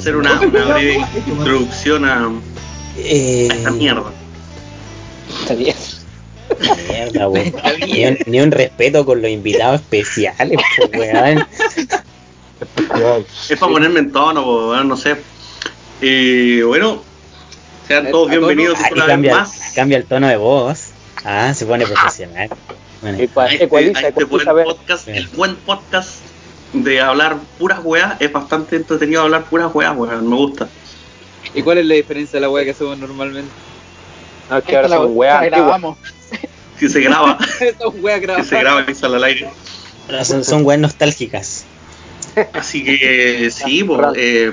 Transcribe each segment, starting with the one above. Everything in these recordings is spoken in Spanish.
Hacer una, una breve introducción a, a Eh, esta mierda. Está bien. mierda, weón. Ni, un- ni un respeto con los invitados especiales, weón. Es para ponerme en tono, po, weón, no sé. Eh, bueno, sean todos bienvenidos Ah, una vez cambia, más cambia el tono de voz. Ah, se pone profesional. Bueno, este, este buen podcast, el buen podcast de hablar puras weas. Es bastante entretenido hablar puras weas, weón, me gusta. ¿Y cuál es la diferencia de la weá que hacemos normalmente? No, es que ahora son weas grabamos. Si se graba, Son weas si se graba y sale al aire. son, son weas nostálgicas. Así que eh, sí, pues, eh,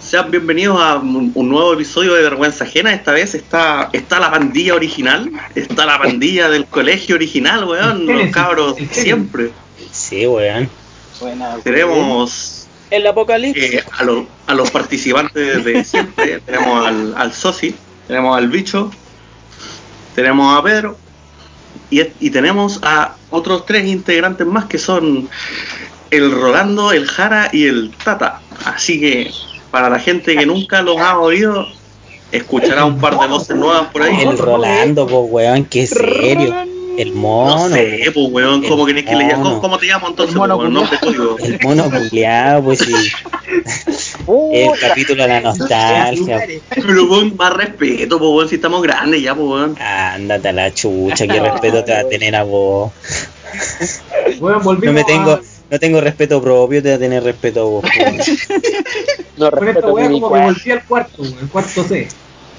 sean bienvenidos a un, un nuevo episodio de Vergüenza Ajena. Esta vez está, está la pandilla original, está la pandilla del colegio original, weón, los cabros siempre. Sí, weón. Buena, Tenemos El apocalipsis. eh, a, los- a los participantes de siempre. tenemos al, al Sosi, tenemos al Bicho, tenemos a Pedro y, y tenemos a otros tres integrantes más que son el Rolando, el Jara y el Tata. Así que para la gente que nunca los ha oído, escuchará un par de voces nuevas por ahí. El Rolando, pues, weón, qué serio. El mono. No sé, pues weón, ¿cómo, querés que le llamo? ¿Cómo, cómo te llamo entonces? El mono pues, código. El mono culiado, pues sí. El capítulo de la nostalgia. Pero weón, más respeto, pues weón, si estamos grandes ya, pues weón. Ándate a la chucha, qué respeto te va a tener a vos. Bueno, No me tengo, a- no tengo respeto propio, te va a tener respeto a vos. pues. No con esta respeto wea mi como que volví al cuarto, el cuarto C.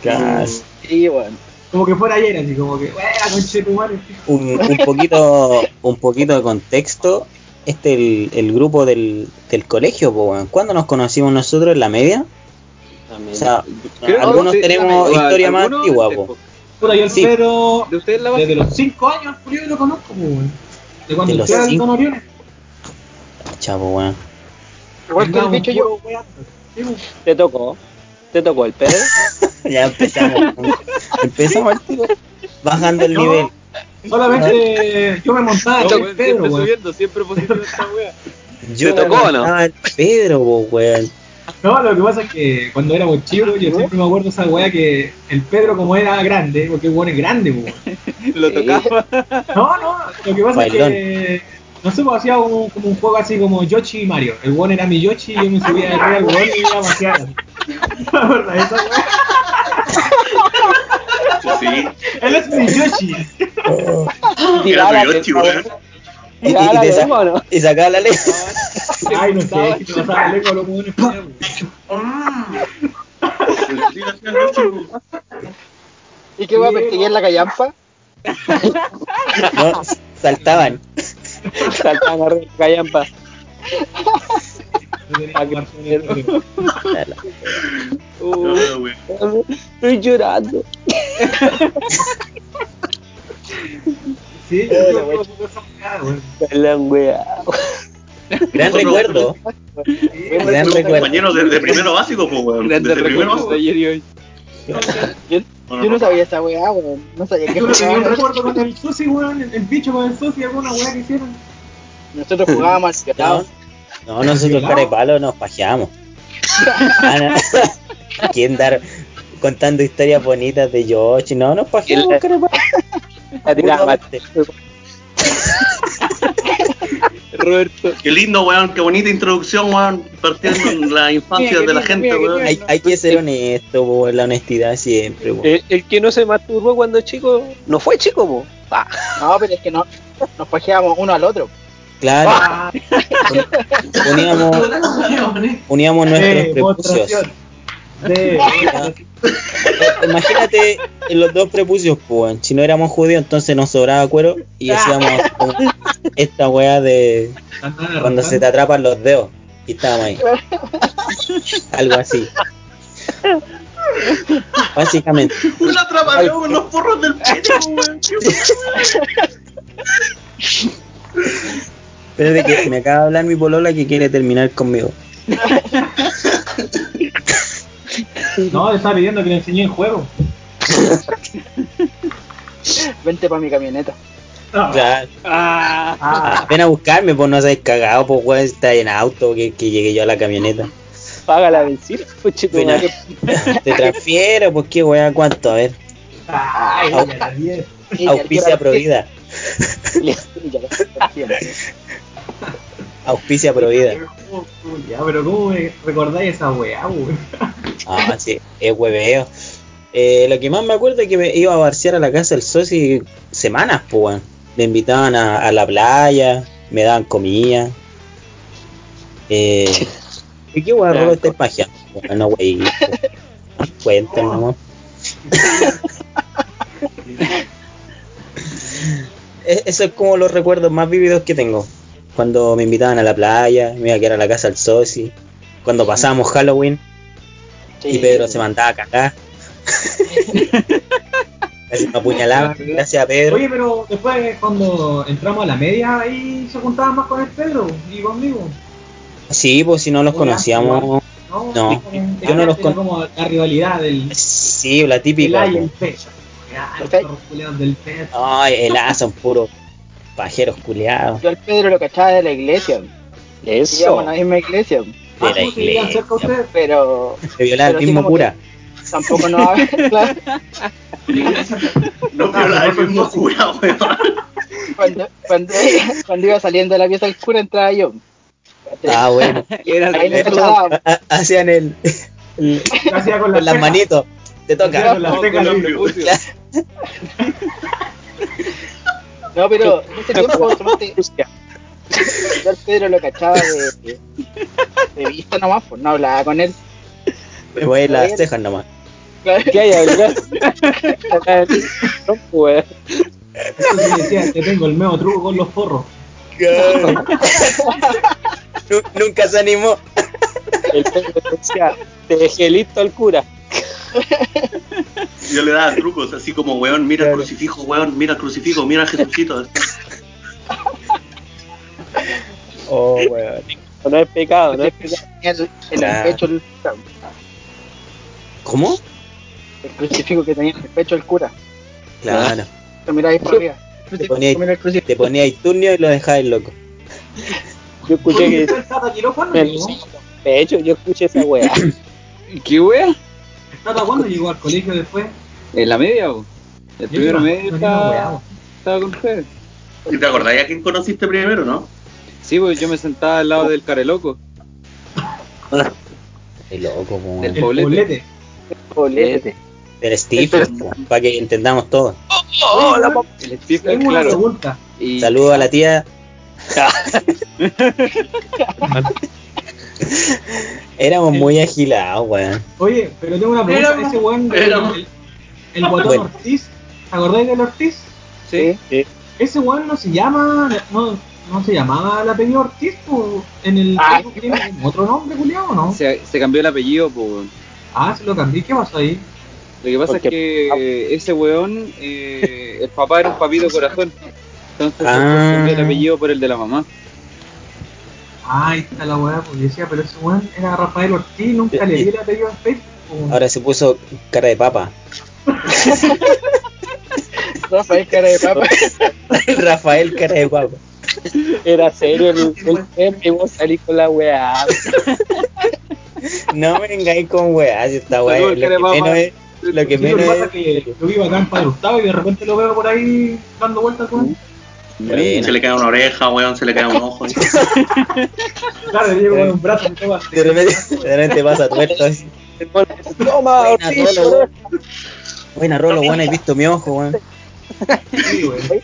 Gas. Sí, weón. Como que fuera ayer, así como que, wea, conche tu madre. Un, un poquito, un poquito de contexto. Este el, el grupo del, del colegio, pues, weón. ¿Cuándo nos conocimos nosotros en la media? O sea, Creo algunos tenemos historia más antigua, po. Puta, yo el Sí. Pedro, ¿De ustedes la base? desde los 5 años, Julio, lo conozco, pues, weón. De cuando De usted era el cinco. Don Oriones. Chavo, weón. Igual que el bicho yo, pues. te tocó. Te tocó el Pedro. Ya empezamos. empezamos al tiro. Bajando el No. nivel. Solamente yo me montaba No, el Pedro, siempre weón. subiendo, siempre positivo esta wea. Yo ¿Te tocó o no? al Pedro, weón. No, lo que pasa es que cuando éramos chicos, yo siempre me acuerdo de esa weá que el Pedro, como era grande, porque el weón es grande, weón. Lo tocaba. No, no, lo que pasa Bailón. es que. No sé, pues hacía como, como un juego así como Yoshi y Mario. El weón era mi Yoshi y yo me subía de arriba al weón y iba a pasear. La verdad, esa weá. Sí, Él es mi Yoshi. era tu Yoshi, weón. Y, y- y la te sa- lengua, ¿o no? y sacaba la lengua. Ay, no sé, es que te pasaba la lengua a los weones. ¿Y qué weá perseguía en la callampa? No, saltaban. Saltaban arriba de la callampa. Weón. Estoy llorando. Sí, yo. La wea. Gran recuerdo. Gran recuerdo. Compañeros de, de primero básico, pues weón. Desde primero recuerdo de ayer y hoy. Yo no sabía esa weá, weón. No sabía que Yo no tenía un recuerdo con el Susi, weón, el, bicho con el Susi, alguna weá que hicieron. Nosotros jugábamos al No, nosotros cara de palo nos pajeamos. Ah. ¿Quién dar contando historias bonitas de Yoshi? No, nos pajeamos, cara de palo. Roberto. Qué lindo, weón, qué bonita introducción, weón, partiendo en la infancia de la gente, weón. Hay, hay que ser honesto, po, la honestidad siempre. po. El, el que no se masturbó cuando chico, no fue chico, po. Ah, No, pero es que no. Nos pajeábamos uno al otro. Claro, Ah, uníamos, uníamos nuestros eh, prepucios. De, Imagínate en los dos prepucios, pues, si no éramos judíos, entonces nos sobraba cuero y hacíamos esta weá de cuando se te atrapan los dedos. Y estábamos ahí. Algo así. Básicamente. Un atrapadeo con los porros del pecho, weón. Espérate que me acaba de hablar mi polola que quiere terminar conmigo. No, le estaba pidiendo que le enseñé el juego. Vente para mi camioneta. No. Claro. Ah, Ven a buscarme, pues no seas cagado, pues weón, está en auto, que, que llegue yo a la camioneta. Paga la benzina, Mira, madre. te transfiero, pues qué weá, ¿cuánto? A ver, Ay, Au- auspicia Provida. Auspicia Provida. Ya, pero ¿cómo me recordáis esa weá, weón? Ah, sí, es hueveo. Eh, lo que más me acuerdo es que me iba a barcear a la casa del socio semanas, pues, weón. Me invitaban a, a la playa, me daban comida. Eh, ¿Y qué weón, Rolo, estáis pajeando? Bueno, wey. Cuenten, nomás. Eso es como los recuerdos más vívidos que tengo. Cuando me invitaban a la playa, me iba a quedar a la casa del soci. Cuando pasábamos Halloween y Pedro se mandaba a cagar. Casi me apuñalaba, gracias a Pedro. Oye, pero después cuando entramos a la media, ahí se juntaban más con el Pedro y conmigo. Sí, pues si no los conocíamos. No, yo no los era con- como la rivalidad del Sí, la el típica. A y el pecho. Perfecto. del. Ay, el A son puros pajeros culiados. Yo al Pedro lo cachaba de la iglesia. Eso. Íbamos a la misma iglesia. De Ah, la ¿cómo se vivían iglesia. Pero Se violaba el mismo cura. tampoco claro, No viola el mismo cura, weón. cuando, cuando, cuando iba saliendo de la pieza del cura entraba yo. Ah, bueno. Hacían el. el- hacía con, con las manitos. Te toca. con las No, pero en ese tiempo solamente yo Pedro lo cachaba de, de vista nomás, pues no hablaba con él. Me voy a las cejas nomás. Claro. ¿Qué hay acá? No, pues. Eso sí decía, te tengo el medio truco con los forros. Nu- Nunca se animó. El Pedro decía, te dejé listo al cura. Yo le daba trucos, así como, weón, mira el crucifijo, weón, mira el crucifijo, mira a Jesucito. Oh, weón. No es pecado, no es pecado. El, pecho el, ¿Cómo? el crucifijo que tenía en el pecho el cura. Claro. Lo miraba ahí por arriba. Te ponía, te ponía ahí turnio y lo dejabas loco. Yo escuché que ¿el de hecho, yo escuché esa weá. ¿Qué wea? ¿El Tata cuándo llegó al colegio después? En la media, o. El Yo primero iba- medio estaba, estaba con ustedes. ¿Y te acordáis a quién conociste primero, no? Sí, pues yo me sentaba al lado del careloco. Qué loco, po. Del El poblete. poblete. Polete. Del Steve, para que entendamos todo. Oye, weón, El una claro. pregunta. Y Saludos a la tía. Éramos muy agilados, weón. Oye, pero tengo una pregunta. Éramos- Ese weón, el, el guatón Bueno. Ortiz, ¿te acordáis del Ortiz? sí, Ese weón no se llama, no, no se llamaba el apellido Ortiz, po, en el Ah, tiene otro nombre, culiao, ¿o no? se, se cambió el apellido, pues. weón. Ah, se lo cambié, ¿qué pasó ahí? Lo que pasa Porque- es que ese weón, eh, el papá era un papito corazón. Entonces Ah. se cambió el apellido por el de la mamá. Ah, ahí está la weá, porque decía, pero ese weón era Rafael Ortiz, nunca le di el apellido en Facebook. po. Ahora se puso cara de papa. Rafael cara de papa. Rafael cara de papa. Era serio el, y vos salís con la weá. No me vengáis con weá, si esta weá lo que menos es. Lo que Sí, lo que menos pasa es. es que yo vivo acá en Padre Gustavo y de repente lo veo por ahí dando vueltas, weón. Buena. Se le cae una oreja, weón, se le cae un ojo. Claro, le llevo con un brazo. De repente, de repente pasa tuerto. Toma, Buena, Rolo, weón. Buena, Rolo, weón, he visto mi ojo, weón. Sí, weón.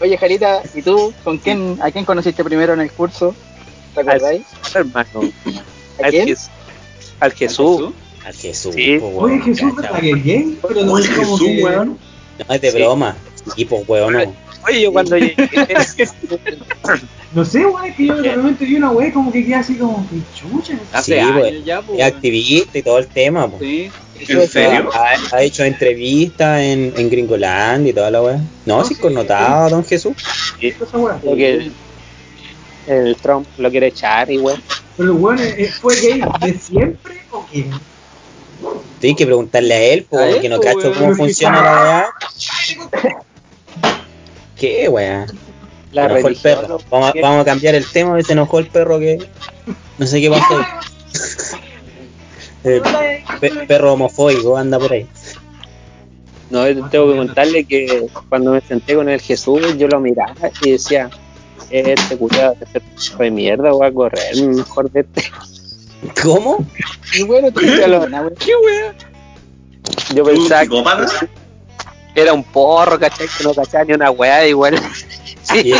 Oye, Jarita, ¿y tú con quién, a quién conociste primero en el curso? ¿Te acordáis? hermano. ¿A Al, Jesús. Al Jesús, Sí. po, Oye, weón. Jesús, cacha, ¿verdad que es gay? Pero ¿Cómo no es es como Jesús, que... weón? No es de Sí. broma. Y pues, weón, no. Oye, yo cuando llegué. No sé, weón, es que yo de repente vi una weá como que queda así como que chucha. Hace Sí, años pues, ya, pues. Es weón. activista y todo el tema, po. Sí. ¿En serio? Ha, ha hecho entrevistas en, en Gringoland y toda la weá. No, No, sí, sí. connotado, don Jesús. Weá. Lo que el Trump lo quiere echar y weón. Pero el weón fue gay de siempre o qué? Tienes que preguntarle a él, porque no cacho cómo funciona la weá. ¿Qué weá? La enojó el perro. Vamos, a- vamos a cambiar el tema, se enojó el perro que. No sé qué pasó. Eh, pe- perro homofóbico anda por ahí. No, tengo que contarle que cuando me senté con el Jesús, yo lo miraba y decía, este ser hijo de mierda, voy a correr mejor de este. ¿Cómo? Y bueno, tú Ya lo-. ¿Qué wea? Yo ¿Tú, pensaba psicópata? que era un porro, ¿cachai? Que no cachaba ni una weá igual. Sí,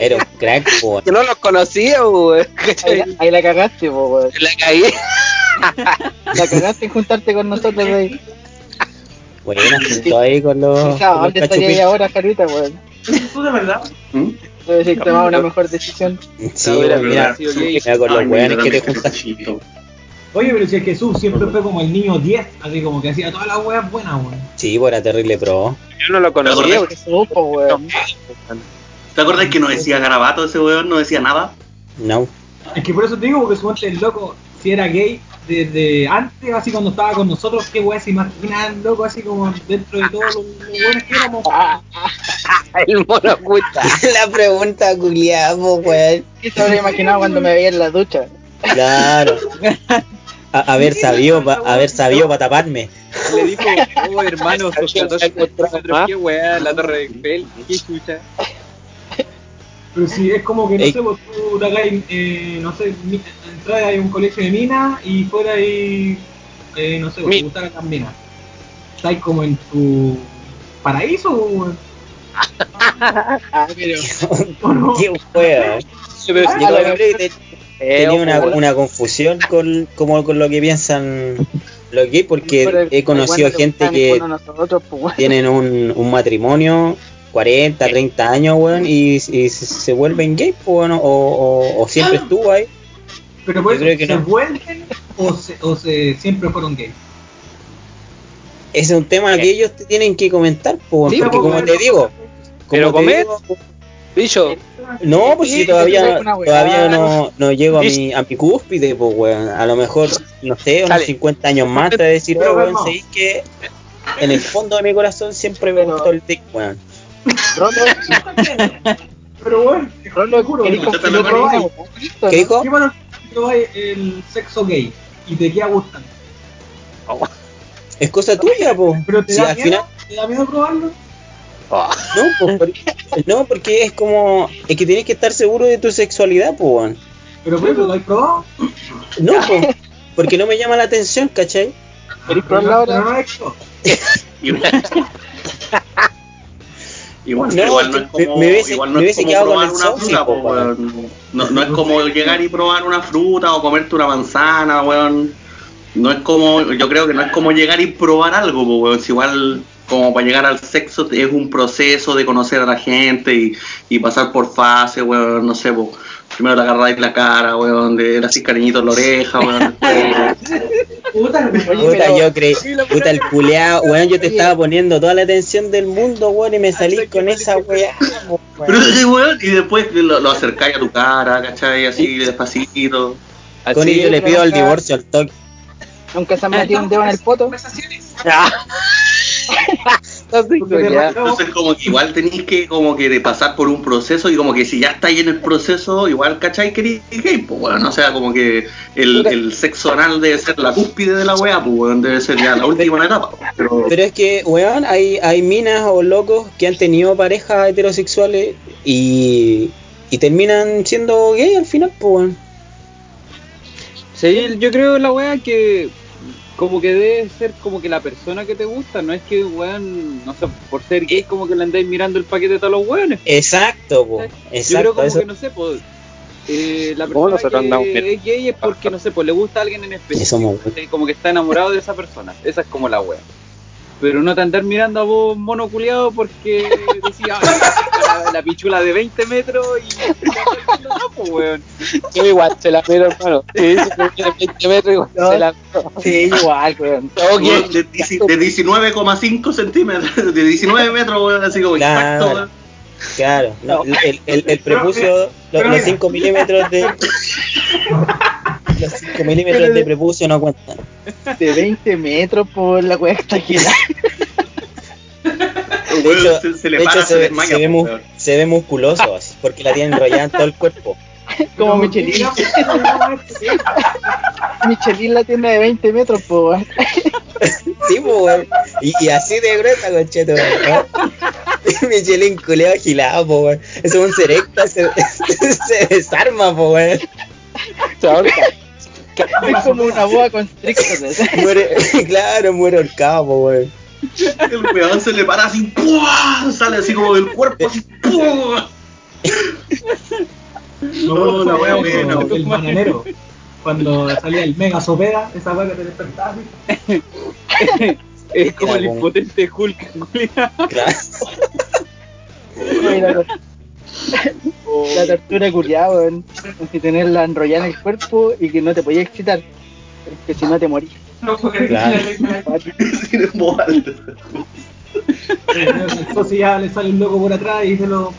Era un, crack, po. que no los conocía, weón. Ahí, ahí la cagaste, po, weón. La caí. La cagaste en juntarte con nosotros ahí. Bueno, junto ahí con los, los ¿Dónde estaría ahí ahora, Jarita, weón? ¿Tú de verdad? ¿Mm? Debe ser tomado una mejor decisión. Sí, No, mira, verdad, sí, oye. mira con los weones mira, que te juntas. Oye, pero si es Jesús siempre fue como el niño 10, así como que hacía todas las weas buenas, weón. Sí, pues era terrible pro. Yo no lo conocía. porque- weón. ¿Te acuerdas que no decía garabato ese weón? No decía nada. No. Es que por eso te digo, porque suponte el loco, si era gay desde antes, así cuando estaba con nosotros, qué weas se imaginan, loco, así como dentro de todos los, buenos que éramos. El mono oculta. La pregunta culiada, weón. ¿Qué se habría imaginado cuando me veía en la ducha? Claro. A- haber sabido, pa- haber sabido para taparme. Le dijo, oh hermano, sos 14 kilómetros, qué weá, la torre de Eiffel, qué chucha. Pero si es como que, no Ey. sé, pues tú te hagáis, eh, no sé, entrar a un colegio de minas y fuera ahí, eh, no sé, Mi- te las minas. Estás como en tu paraíso, weón. Ah, pero. Qué weón. Pero Yo Eh, tenía una, una confusión con, como con lo que piensan los gays, porque he conocido bueno gente que nosotros, pues, tienen un, un matrimonio 40, 30 años, weón, y, y se, se vuelven gays, pues, weón, o, o, o siempre estuvo ahí. Pero que ¿se no. vuelven o, se, o se, siempre fueron gays? Ese es un tema que ellos te tienen que comentar, pues, Sí, porque pues, como bueno. te digo, como Pero te comer, digo, bicho, No, pues Sí, si todavía, todavía no, no llego a mi, a mi cúspide, pues weón. A lo mejor, no sé, unos Dale. 50 años más te voy a decir, Pero, weón. ¿sabéis que en el fondo de mi corazón siempre me gustó el dick, weón? Pero bueno, Rolo, seguro, ¿querés ¿no? confirmar Lo una probáis. weá? Listo, ¿Qué dijo? ¿Qué el sexo gay y te queda gustando? Es cosa tuya, pues. Pero te Si da al miedo, final, ¿te da miedo probarlo? No, pues, porque, no, porque es como, es que tienes que estar seguro de tu sexualidad, pues, weón. Pero por eso lo has probado. No, pues, porque no me llama la atención, ¿cachai? ¿Querés no, ahora? no lo he hecho. Igual, igual, No, igual no es como, me hubiese- igual me no es como probar una socio, fruta, po, po, weón. No, no es como llegar y probar una fruta o comerte una manzana, weón. No es como, yo creo que no es como llegar y probar algo, po, weón. Si igual como para llegar al sexo es un proceso de conocer a la gente y, y pasar por fases, weón, no sé, po. Primero le agarráis la cara, weón, le hacís cariñito en la oreja, weón. después- Puta, yo creí, puta el culeado, weón, yo te estaba poniendo toda la atención del mundo, weón, y me salí con esa weá, weón. Pero sí, weón, y después lo, lo acercáis a tu cara, ¿cachai? Así despacito. Con así, ello le pido el divorcio al toque. ¿Nunca se han metido un dedo en el poto? Entonces como que igual tenéis que como que de pasar por un proceso y como que si ya estáis en el proceso, igual cachai que eres gay, pues bueno, o sea, como que el, el sexo anal debe ser la cúspide de la weá, pues weón, debe ser ya la última etapa. Pero, Pero es que, weón, hay, hay minas o locos que han tenido parejas heterosexuales y, y terminan siendo gay al final, pues, weón. Sí, yo creo la weá que como que debe ser como que la persona que te gusta, no es que weón, no sé, por ser gay como que le andáis mirando el paquete de todos los weones. Exacto, po. Yo creo Exacto, como eso, que no sé, pues eh, la ¿Cómo persona que es gay es porque no sé, pues le gusta a alguien en específico, Eso mo- ¿cachai? como que está enamorado de esa persona, esa es como la wea. Pero no te andar mirando a vos monoculeado porque decía la, la pichula de 20 metros y no, pues weón. Yo igual se la miro, hermano. Sí, sí, 20 metros igual No. se la miro. Sí, igual, weón. Weón, de, de 19,5 centímetros, de 19 metros, weón, así como Claro. exacto, weón. Claro. no, el, el, el prepucio, los, pero los mira. 5 milímetros de. Los 5 milímetros de prepucio no cuentan. De 20 metros por la Weón, hecho, se, se le de para, hecho se, se, desmaya, se ve se ve musculoso así, porque la tiene enrollada en todo el cuerpo. Como Michelin. ¿qué- qué- Michelin la tienda de 20 metros, po, weón. Sí, weón. Y, y así de gruesa, concheto. Michelin culeado agilado, po, weón. Eso es un serecta, se, se desarma, po, weón. Es como una boa constrictor. Muere, claro, muere ahorcado, po, weón. El weón se le para así, ¡pua! sale así como del cuerpo, así, ¡pua! No, la wea buena. El bananero. Cuando salía el mega sopera, esa weá que te despertaba. Es como el impotente Hulk. Claro. La tortura culiada, weón. Que tenerla enrollada en el cuerpo y que no te podías excitar. Que si no te morís. Claro. Sin en voz alta. Entonces ya le sale un loco por atrás y se lo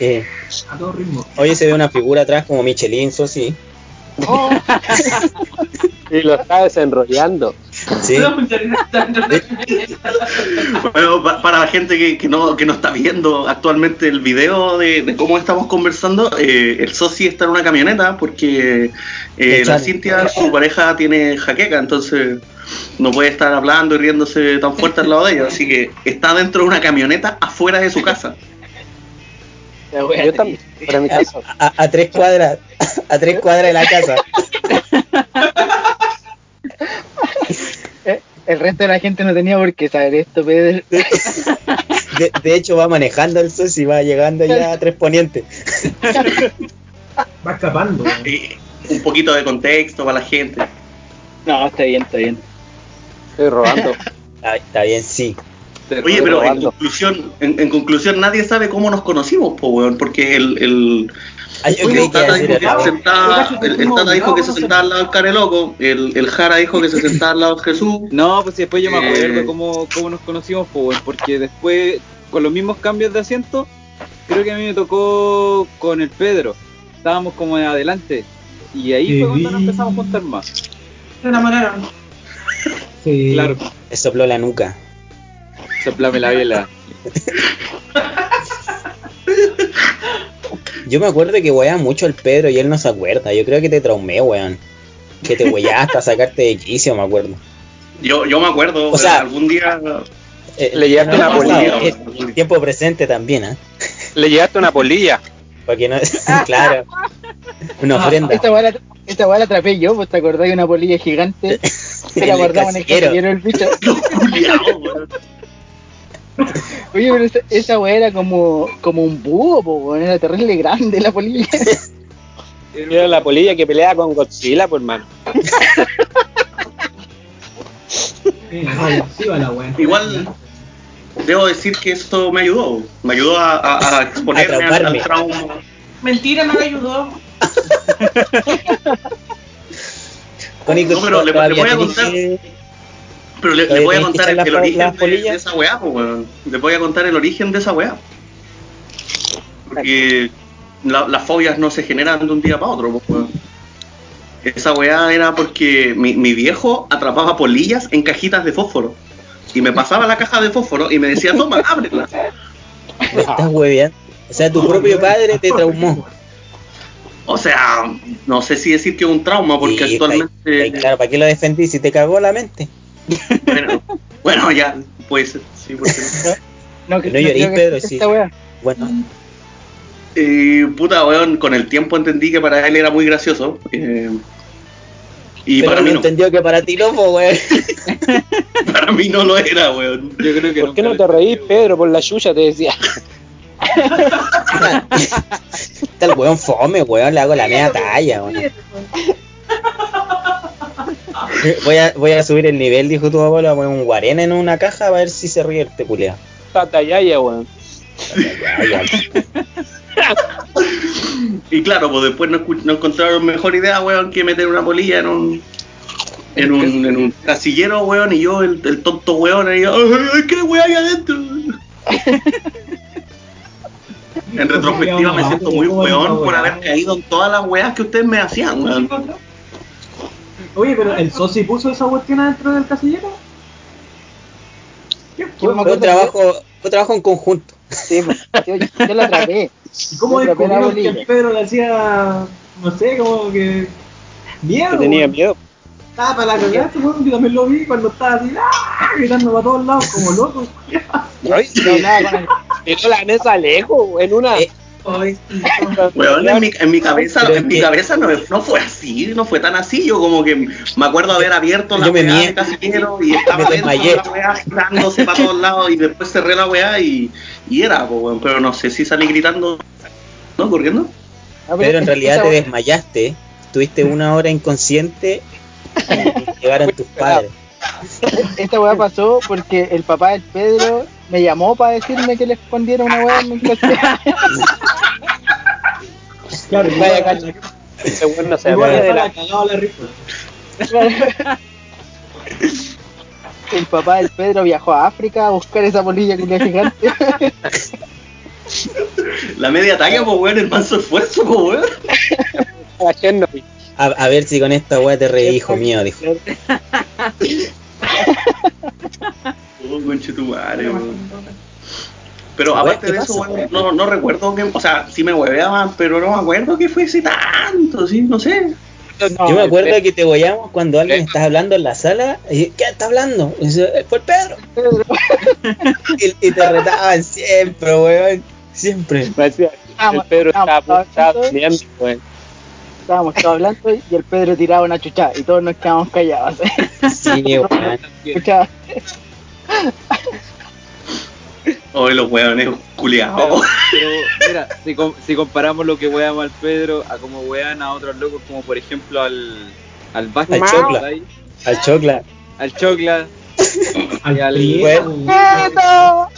Eh, a todo ritmo. oye, se ve una figura atrás como Michelin, eso sí. Oh, Y lo está desenrollando. Sí. Bueno, pa- para la gente que, que no, que no está viendo actualmente el video de, de cómo estamos conversando, eh, el soci está en una camioneta porque eh, la. Cintia, su pareja, tiene jaqueca, entonces no puede estar hablando y riéndose tan fuerte al lado de ella, así que está dentro de una camioneta afuera de su casa. La wea Yo también, triste. para mi casa. A, a tres cuadras, a tres cuadras de la casa. Eh, El resto de la gente no tenía por qué saber esto, Pedro. De, de hecho, va manejando el socio y va llegando ya a tres ponientes. Va escapando. un poquito de contexto para la gente. No, está bien, está bien. Estoy robando. Ah, está bien, sí. Oye, pero en conclusión, en, en conclusión nadie sabe cómo nos conocimos, po, weón, porque el, el, yo Tata dijo que se sentaba, el, el Tata dijo que se sentaba al lado del care loco, el, el Jara dijo que se sentaba al lado de Jesús. No, pues después yo me Eh. acuerdo cómo, cómo nos conocimos, pues, porque después, con los mismos cambios de asiento, creo que a mí me tocó con el Pedro. Estábamos como de adelante. Y ahí fue cuando nos empezamos a juntar más. Se enamoraron. Sí. Claro, Me sopló la nuca. Soplame la vela. Yo me acuerdo que weaba mucho el Pedro y él no se acuerda. Yo creo que te traumé, weón. Que te weaste a sacarte de quicio, me acuerdo. Yo, yo me acuerdo, O sea- algún día Eh, Le llevaste no, una no, polilla, no, weón. eh, Tiempo presente también, ¿ah? Le llevaste una polilla. Porque no claro. Una ofrenda. Esta weá la, esta weá la atrapé yo, pues te acordás de una polilla gigante que la El guardamos en el casillero. del bicho. Oye, pero esa, esa weá era como, como un búho, po, weón, era terrible grande la polilla. Era la polilla que pelea con Godzilla, pues la weá. Igual debo decir que esto me ayudó, me ayudó a, a- a exponerme A al, trauma. Mentira, no le ayudó. No, pero le- le voy a tenés contar- que- Pero le, voy a contar el, origen de, esa weá, pues, weón. Les voy a contar el origen de esa weá. Porque la- las fobias no se generan de un día para otro, pues, weón. Esa weá era porque mi, mi viejo atrapaba polillas en cajitas de fósforo. Y me pasaba la caja de fósforo y me decía, toma, ábrela. Estás hueveando. O sea, tu propio padre te traumó. O sea, no sé si decir que es un trauma, porque actualmente. claro, ¿para qué lo defendí si te cagó la mente? Bueno, bueno, ya, puede ser, sí, porque no. No, No que- llorís, creo que Pedro, esta sí. Bueno, Y puta, weón, con el tiempo entendí que para él era muy gracioso. eh, y pero para no mí, no, entendió que para ti no, weón. para mí no lo era, weón. Yo creo que ¿Por qué no te reís, Pedro? Por la chucha te decía. Está el weón fome, weón, le hago la media talla, weón. Voy a, voy a subir el nivel, dijo tu abuelo, voy a poner un guarena en una caja a ver si se ríe este culeado. Tata yaya, weón. Y claro, pues después no, no encontraron mejor idea, weón, que meter una polilla en un. En un, en un casillero, weón, y yo, el, el tonto weón, ahí, ¡ay, ay, qué weón hay adentro! En retrospectiva me siento muy weón por haber caído en todas las weas que ustedes me hacían, weón. Oye, pero el soci puso esa cuestión adentro del casillero. ¿Qué Yo fue? Fue trabajo, fue un trabajo en conjunto. Sí, pues, yo, yo la atrapé. ¿Y cómo descubrieron que el Pedro le hacía, no sé, como que... Miedo. Que tenía miedo. Estaba para la cagada, yo también lo vi cuando estaba así, ¡ah! gritando para todos lados como loco. Ay, Yo hablaba con el- la mesa lejos, en una. Eh, Weón, en mi, en mi cabeza, en mi cabeza no, no fue así, no fue tan así. Yo como que me acuerdo haber abierto la weá de Casimiro y estaba dentro de la weá girándose para todos lados y después cerré la weá y, y era, pues, weón, pero no sé si salí gritando, ¿no? Corriendo. Pero en realidad te desmayaste, estuviste una hora inconsciente y llegaron tus padres. Esta weá pasó porque el papá del Pedro me llamó para decirme que le escondiera una weá en mi clase. Claro, Vaya cacho. Ese weón no se igual acuerda de la. El papá del Pedro viajó a África a buscar esa polilla culia gigante. La media talla, pues, weón, el manso esfuerzo, pues, weón. a ver si con esta weá te reí, hijo mío, dijo. Oh, conchetumare. Pero aparte ¿qué de eso, no, no recuerdo que, o sea, sí me hueveaban, pero no me acuerdo que fuese tanto, sí, no sé. No, Yo me acuerdo que te gollamos cuando alguien estaba hablando en la sala y ¿qué está hablando? Y dice, fue el Pedro. Y, y te retaban siempre, weón. Siempre. Decía, El Pedro estaba estaba peleando, weón. Estábamos todos hablando y el Pedro tiraba una chucha y todos nos quedamos callados. Sí, weón. Oye, los weones culiados. Pero mira, si, com- si comparamos lo que weamos al Pedro a como wean a otros locos, como por ejemplo al, al Vasco, Al Chocla. ¿cachai? Al chocla. al Chocla, Al Y al-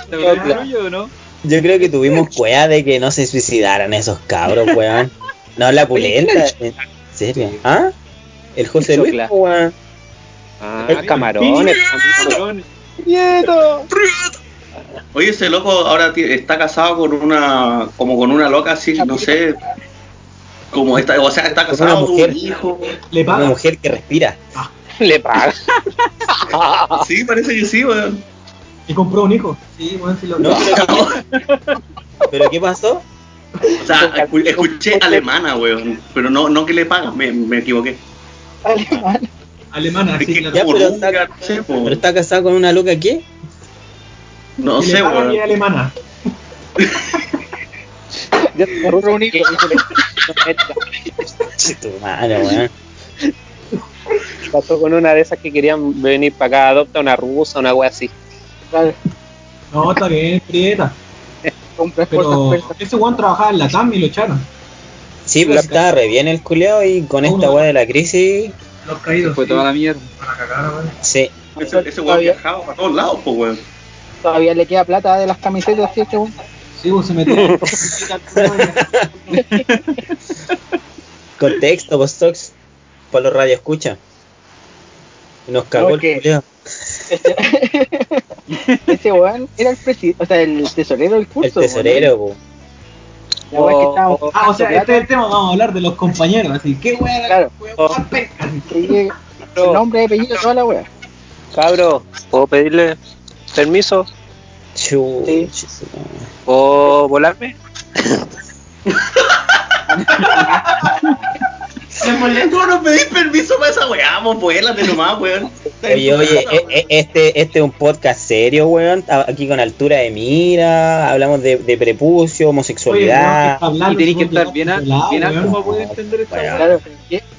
¿te o no? Yo creo que tuvimos cueva de que no se suicidaran esos cabros, weón. No, la pulenta. ¿En serio? ¿Ah? El José Luis, weón. Ah, camarones. Cabrón, ¡Nieto! Oye, ese loco ahora está casado con una, como con una loca así, no sé, como está, o sea, está Con casado una con mujer. un hijo. Le Una paga. mujer que respira. Le paga. Sí, parece que sí, weón. Y compró un hijo. Sí, bueno, sí lo No, pero, pero ¿qué pasó? O sea, escu- escuché alemana, weón, pero no, no que le pagan, me, me equivoqué. Alemana, Es sí, claro. Ya, pero nunca, está- no sé, po. ¿Pero está casado con una loca qué? no sé, weón. alemana. Yo te Compró un hijo. Tu madre, weón. Pasó con una de esas que querían venir para acá, adopta una rusa, una wea así. No, está bien, Prieta. Compra Pero cosas persas. ese weón trabajaba en la TAM y lo echaron. Sí, pues estaba re bien el culeado y con esta weá de la crisis, Los caídos. fue sí. toda la mierda. Para cagar, weón. sí. Ese, ese weón viajaba para todos lados, pues, weón. Todavía le queda plata de las camisetas, ¿sí? este weón? Sí, pues se metió. Contexto, vos Tox. Para los radio escucha. Nos cagó el culeado. Ese, ese weón era el presidente, o sea, el tesorero del El curso. tesorero, po. weón. Estábamos Oh, Ah, o sea, plata, este es el tema, vamos a hablar de los compañeros, así. ¿Qué weá? Claro. que el nombre, apellido, toda la weá. Cabro, ¿puedo pedirle permiso? Sí. ¿Puedo volarme? Se molesta. ¿Cómo no pedís permiso para esa weá? Vos vuélate nomás, weón. Oye, oye, e- e- este, este es un podcast serio, weón. Aquí con altura de mira, hablamos de, de prepucio, Oye, homosexualidad. weón, está Y tenéis que estar bien, weón, bien alto para poder entender esta weá. Claro,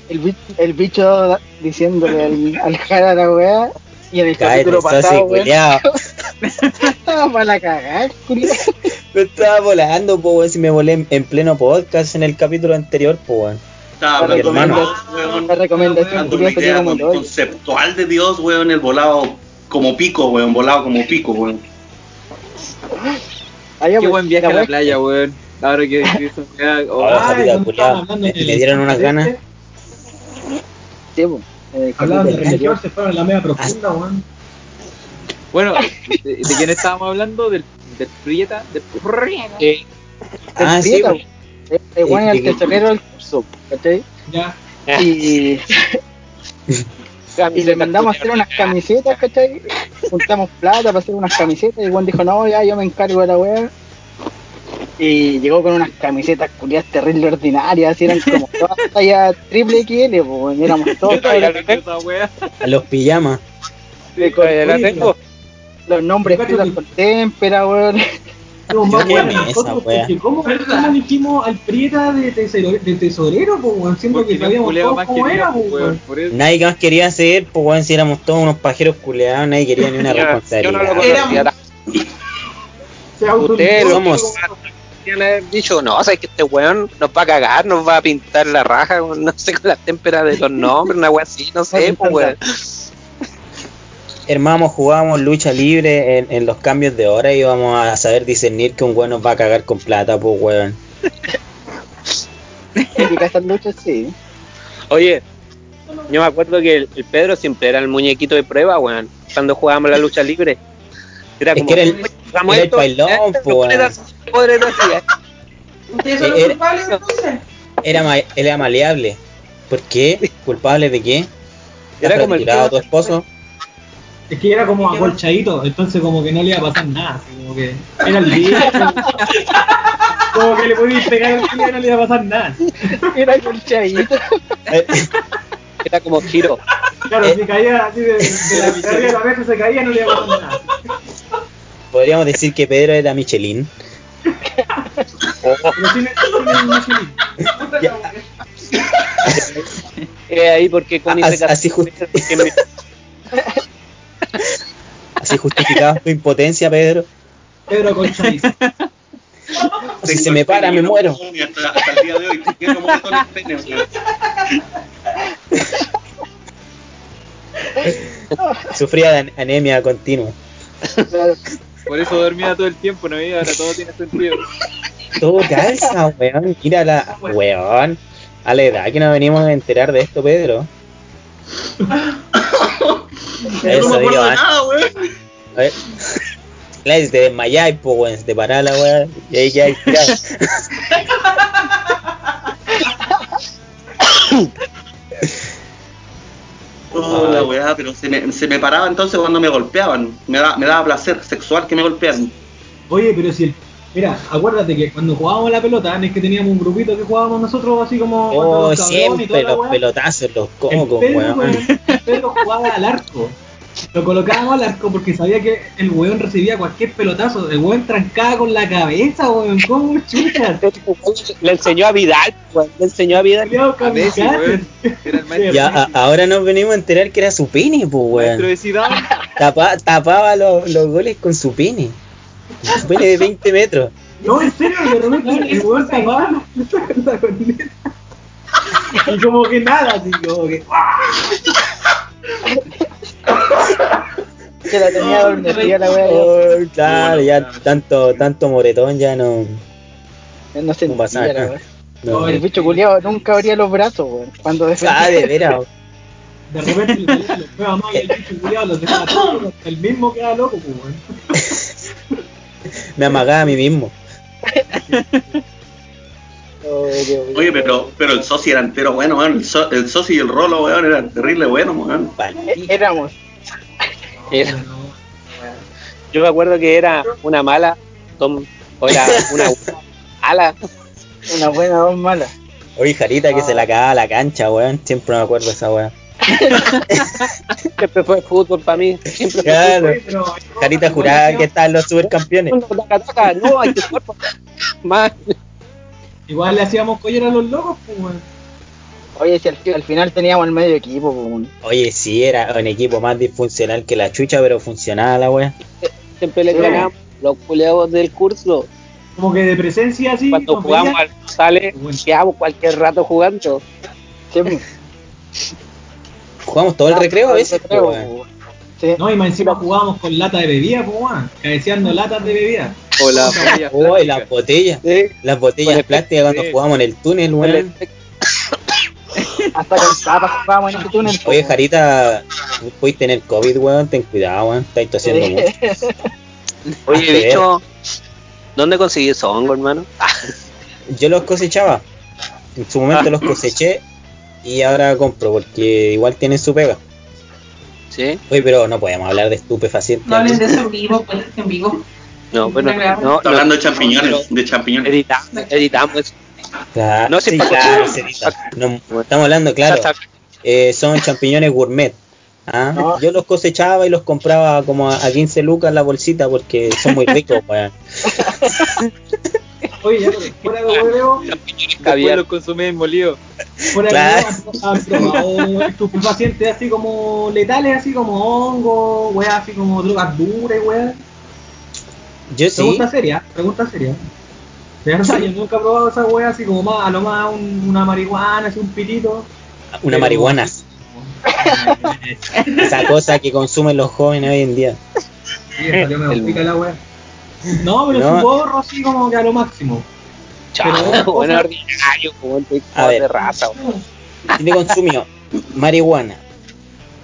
el, bicho, el bicho diciéndole al, al Jara la weá. Y en el Cállate, capítulo pasado, weón, estaba para cagar, culiao. Me estaba volando, po, weón. Si me volé en, en pleno podcast en el capítulo anterior, po, weón. Estaba La hablando de recomendación- idea conceptual de Dios, weón, el volado como pico, weón, volado como pico, weón. Ah, Qué pues, buen viaje la a la weá- playa, weón. Ahora que weá, oh, me- del- dieron unas ganas. Sí, pues, el Hablaban de religión, se fueron a la media profunda, weón. Bueno, ¿de, de quién estábamos hablando? ¿Del, del Prieta? ¿Del Prieta? Eh, Ah, El sí, Prieta, po. pues. El- El weón era el ¿cachai? Ya. Y, y le mandamos a hacer unas camisetas, ¿cachai? Juntamos plata para hacer unas camisetas y weón dijo, no, ya yo me encargo de la weá. Y llegó con unas camisetas culiadas terrible ordinarias, y eran como todas talla triple XL, pues, éramos todos. A los pijamas. la tengo. los nombres escritos con témpera, weón. Como más esa nosotros, porque ¿cómo, ¿Cómo elegimos al Prieta de tesorero, de tesorero po, Porque que no sabíamos todos más cómo era, po, weón. weón. Por eso. Nadie más quería ser, pues weón, si éramos todos unos pajeros culeados, nadie quería ni una Yo, yo no lo responsabilidad. conocía. Ustedes somos- dicho, no, o sea, que este weón nos va a cagar, nos va a pintar la raja, con, no sé, con la témpera de los nombres, una wea así, no sé, pues weón. Hermamos, jugábamos lucha libre en, en los cambios de hora y íbamos a saber discernir que un weón nos va a cagar con plata, pues weón. Luchas, sí. Oye, yo me acuerdo que el, el Pedro siempre era el muñequito de prueba, weón, cuando jugábamos la lucha libre. Era Es como, que era el- "Oye, hagamos era el esto, eh, ponen weón. eh". ¿Ustedes son los Era- culpables entonces? Era, ma- era maleable. ¿Por qué? ¿Culpable de qué? Era como el retirado tu esposo? Es que era como acolchadito, entonces como que no le iba a pasar nada, así como que era el día, como que le podías pegar al día y no le iba a pasar nada. Era colchadito. Era como giro. Claro, Eh. si caía así de, de la arriba de la mesa se caía no le iba a pasar nada. Podríamos decir que Pedro era Michelin. Pero el Michelin. Eh, ahí porque Connie Así- se casó así con justo- Así justificabas tu impotencia, Pedro. Pedro acolchadito. Si se me para, me muero. Hasta, hasta el día de hoy, te pene. Sufría de an- anemia continua. Por eso dormía todo el tiempo, ¿no? Y ahora todo tiene sentido. Todo calza, weón. Mira la. Weón. A la edad que nos venimos a enterar de esto, Pedro. Yo Eso no me acuerdo de nada, weón. Claro, si te desmayáis, pues, weón. Te parás la weón. Y ahí tirado. Oh, la weá, pero se me, se me paraba entonces cuando me golpeaban. Me, da, me daba placer sexual que me golpearan. Oye, pero si el. Mira, acuérdate que cuando jugábamos la pelota, no es que teníamos un grupito que jugábamos nosotros así como. Oh, los cabrones y siempre los weá. pelotazos, los El cocos, Pedro, weón. el Pedro jugaba al arco. Lo colocábamos al arco porque sabía que el weón recibía cualquier pelotazo. El weón trancaba con la cabeza, weón. ¿Cómo chucha? Le enseñó a Vidal, weón, le enseñó a Vidal. A Messi, weón. Era el maestro, Ya, a- ahora nos venimos a enterar que era su pene, pues, weón. de Zidane. Tapa- tapaba los, los goles con su pene. Su pene de 20 metros. No, en serio, de repente el weón tapaba la corneta. Y como que nada, así como que. Se la tenía adormecida la wea. Oh, claro, ya tanto, tanto moretón ya no. No se No pasa nada. El bicho culiado nunca abría los brazos, weón. Cuando defendía. Ah, de veras. De repente el bicho culiado los dejaba todos. El mismo queda loco, pues, weón. Me amagaba a mí mismo. Oye, pero, pero el socio era entero bueno, weón. El, so- el socio y el rolo, weón, eran terrible bueno, weón. Éramos. Era- yo me acuerdo que era una mala, tom- o era una ala. Una buena, dos malas. Oye, Jarita que se la cagaba a la cancha, weón. Siempre me acuerdo de esa weón. Siempre fue fútbol para mí. Siempre fue Claro. Oye, pero- Jarita juraba que estaban los supercampeones. No, hay que jugar más. Igual le hacíamos collera a los locos, pues. Oye, si al, fi- al final teníamos el medio equipo, pues. Oye, sí, era un equipo más disfuncional que la chucha, pero funcionaba la weón. Siempre le Sí. ganamos los culeados del curso. Como que de presencia así. Cuando jugamos al sale, quedamos cualquier rato jugando. Jugamos todo el recreo a veces, pues. Sí. No, y más encima jugábamos con lata de bebida, pues, weón. Cabeceando latas de bebida. O la botella Oh, y plástica. las botellas. Sí. Las botellas el- plásticas cuando sí. jugábamos en el túnel, weón. Hasta con tapas jugábamos en ese túnel. pues, Oye. Jarita, puedes tener COVID, weón. Ten cuidado, weón. Estáis tosiendo mucho. Oye, bicho, ¿dónde conseguí eso, hongo, hermano? Yo los cosechaba. En su momento los coseché y ahora compro porque igual tienen su pega. Sí. Oye, pero no podemos hablar de estupefacientes. No hablen de eso en vivo, pues en vivo. No, bueno, no, no, hablando de champiñones, de champiñones. editamos, editamos eso. Claro, No, sí, claro, se edita. No, estamos hablando, claro. Eh, son champiñones gourmet. ¿ah? No. Yo los cosechaba y los compraba como a, a 15 lucas la bolsita porque son muy ricos. Oye, ya, fuera de huevo, Después los consumí molidos. fuera de Claro. huevo, han probado estupefacientes así como letales, así como hongos, weas, así como drogas duras, weas. Yo sí. Pregunta seria, pregunta seria. De verdad, yo nunca he probado esa wea así como más, a lo más un- una marihuana, así un pitito. Una Pero- marihuana. Esa cosa que consumen los jóvenes hoy en día. Sí, salió medio El- pica la wea. No, pero No. su gorro así como que a lo máximo. Chao, Pero- bueno, ordinario, como ver. de raza. Tiene consumió marihuana,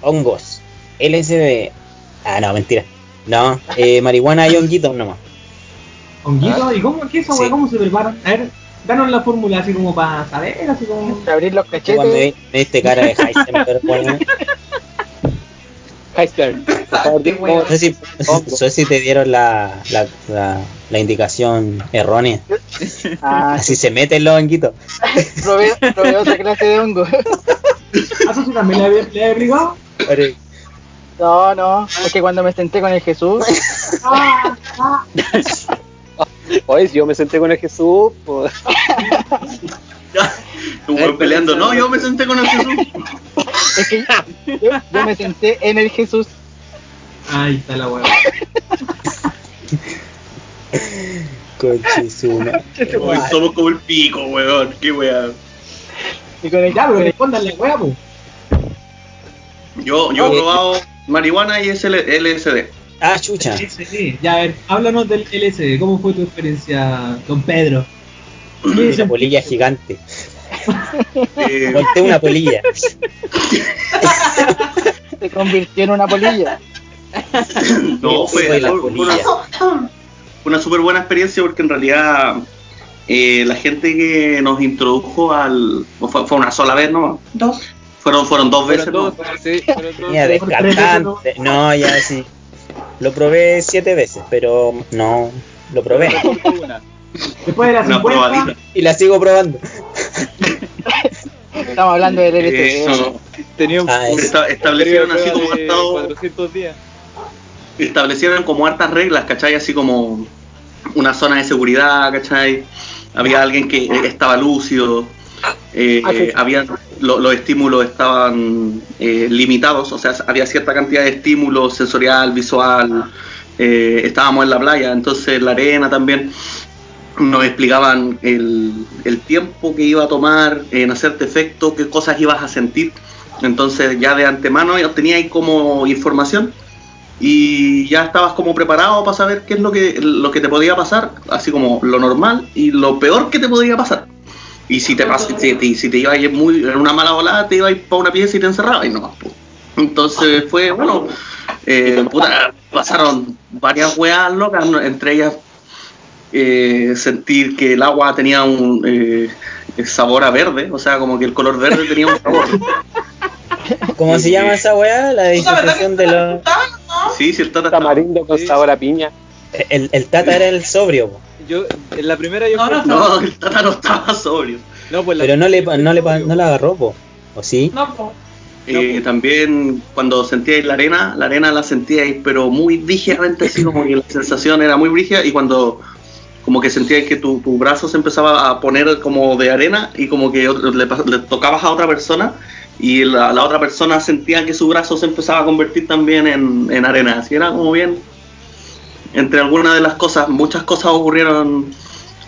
hongos, LSD. Ah, no, mentira. No, eh, marihuana y honguitos nomás. Honguito, ¿y cómo, qué es esa Sí. ¿Cómo se preparan? A ver, danos la fórmula así como para saber, así como... Abrir los Tú Cuando me, cachetes. me diste cara de Heisenberg. Cómo- No sé si, no sé si te dieron la, la, la, la indicación errónea. Ah, Así se meten los honguitos. probé, probé otra clase de hongo. ¿Ah, eso sí también le había, le había aplicado? No, no, es que cuando me senté con el Jesús. Oye, si yo me senté con el Jesús, pues. Weón peleando. No, yo me senté con el Jesús. es que yo, yo me senté en el Jesús. Ahí está la wea. Conchisuma. Hoy somos como el pico, weón. Qué weón. Y con el, Ya, la wea, po. Yo, yo he probado marihuana y SL LSD. Ah, chucha. LSD. Ya, a ver, háblanos del LSD. ¿Cómo fue tu experiencia, don Pedro? ¿Qué es Una polilla gigante. Eh, Volté una polilla. se convirtió en una polilla. no, fue, una, polilla. fue una súper buena experiencia porque en realidad eh, la gente que nos introdujo al. Fue, fue una sola vez, ¿no? Dos. Fueron, fueron dos veces, Fueron ¿no? dos, sí, fueron dos. Mira, descartante. No, ya sí. Lo probé siete veces, pero no, lo probé. Una. Después de las Una 50, probadita. Y la sigo probando. Estamos hablando del LSD. Eso. Tenía un Ah, Esta- establecieron así como de estado- 400 días. establecieron como hartas reglas, ¿cachai? Así como una zona de seguridad, ¿cachai? Había alguien que estaba lúcido, eh, Ah, sí. había, lo- los estímulos estaban eh, limitados, o sea, había cierta cantidad de estímulos sensorial, visual, eh, estábamos en la playa, entonces en la arena también nos explicaban el, el tiempo que iba a tomar en hacerte efecto, qué cosas ibas a sentir. Entonces ya de antemano tenías como información y ya estabas como preparado para saber qué es lo que, lo que te podía pasar, así como lo normal y lo peor que te podía pasar. Y si te si, te- si te ibas muy en una mala volada, te ibas para una pieza y te encerrabas y no Entonces fue, bueno, eh, pasaron varias weas locas, entre ellas eh, sentir que el agua tenía un eh, sabor a verde, o sea, como que el color verde tenía un sabor. ¿Cómo se llama esa weá? La ¿Tú sabes disociación de los. Sí, sí, el tata Tamarindo con sabor a piña. El, el tata era el sobrio. Yo, en la primera yo No, no, No, el tata no estaba sobrio. No, pues la pero no le, no le, no la agarró, po. ¿O sí? No, po. Eh, también cuando sentíais la arena, la arena la sentíais pero muy rígidamente, así como que la sensación era muy rígida y cuando como que sentíais que tu, tu brazo se empezaba a poner como de arena y como que le, le tocabas a otra persona y la, la otra persona sentía que su brazo se empezaba a convertir también en, en arena, así era como bien entre algunas de las cosas, muchas cosas ocurrieron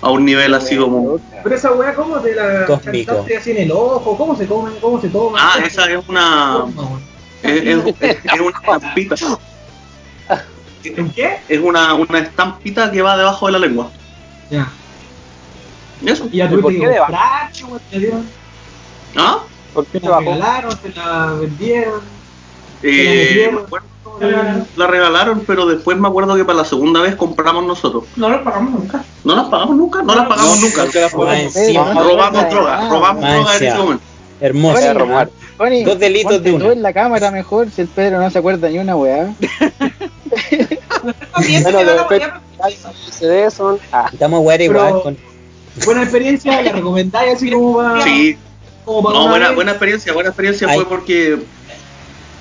a un nivel así como... Pero esa weá, ¿cómo te la Cósmico. chantaste así en el ojo? ¿Cómo se come? ¿Cómo se toma? Ah, esa es una... Es, es- es una estampita. ¿En qué? Es una, una estampita que va debajo de la lengua. Ya. ¿Y qué debajo? comprar, qué weá te dieron. ¿Ah? ¿Por Te qué la bajó? regalaron, te la vendieron. Eh, ¿Te la te la- la regalaron, pero después me acuerdo que para la segunda vez compramos nosotros. No lo pagamos nunca. ¿No las pagamos nunca? No las pagamos No, nunca. Robamos droga, robamos droga en ese momento. Hermoso. A Dos delitos de una. tú en la cámara mejor si el Pedro no se acuerda ni una weá. También Bueno, se de LCD son. Ah, Estamos weón Pero- igual con. Buena experiencia, la recomendáis así como para. Sí, como para no, buena, vez? buena experiencia, buena experiencia Ay. fue porque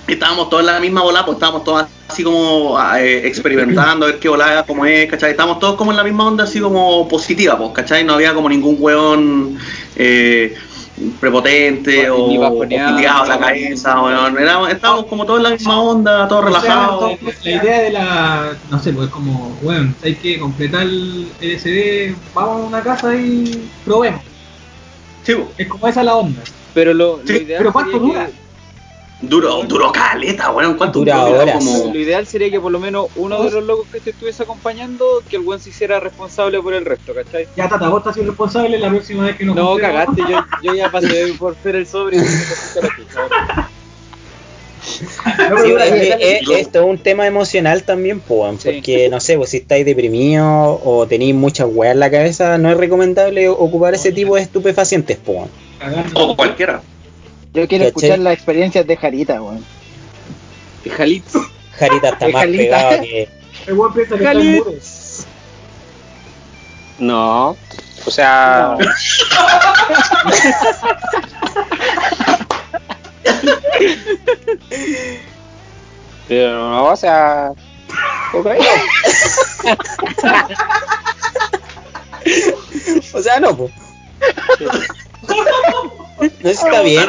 estábamos todos en la misma bola, pues estábamos todos así como eh, experimentando, a ver qué volada, cómo es, ¿cachai? Estábamos todos como en la misma onda, así como positiva, pues, ¿cachai? No había como ningún hueón eh, prepotente o, o en la cabeza. Éramos- estábamos como todos en la misma onda, todos O sea, relajados. la, idea de la. No sé, pues como, bueno, hay que completar el LCD, vamos a una casa y probemos. Sí. Es como esa la onda. Pero lo, lo Sí, ideal pero ¿cuánto dura? que- Duró, duró caleta, weón. ¿Cuánto Dura. Como- Lo ideal sería que por lo menos uno de los locos que te estuviese acompañando, que el buen se hiciera responsable por el resto, ¿cachai? Ya, Tata, vos estás responsable la próxima vez que nos No, juntemos. cagaste, yo, yo ya pasé por ser el sobre y me. No, Sí, dura, es, dura, es- es- es todo un tema emocional también, weón, Sí. porque no sé, pues si estáis deprimidos o tenéis muchas weas en la cabeza, no es recomendable ocupar ese tipo de estupefacientes, weón. cagando. O cualquiera. Yo quiero escuchar las experiencias de Jarita, weón. De Jalitz. Jarita está Es más Jalita. pegado que. El weón piensa que está en Cali- muro. no. O sea. Pero no, o sea. ok. O sea, no, pues. No está bien,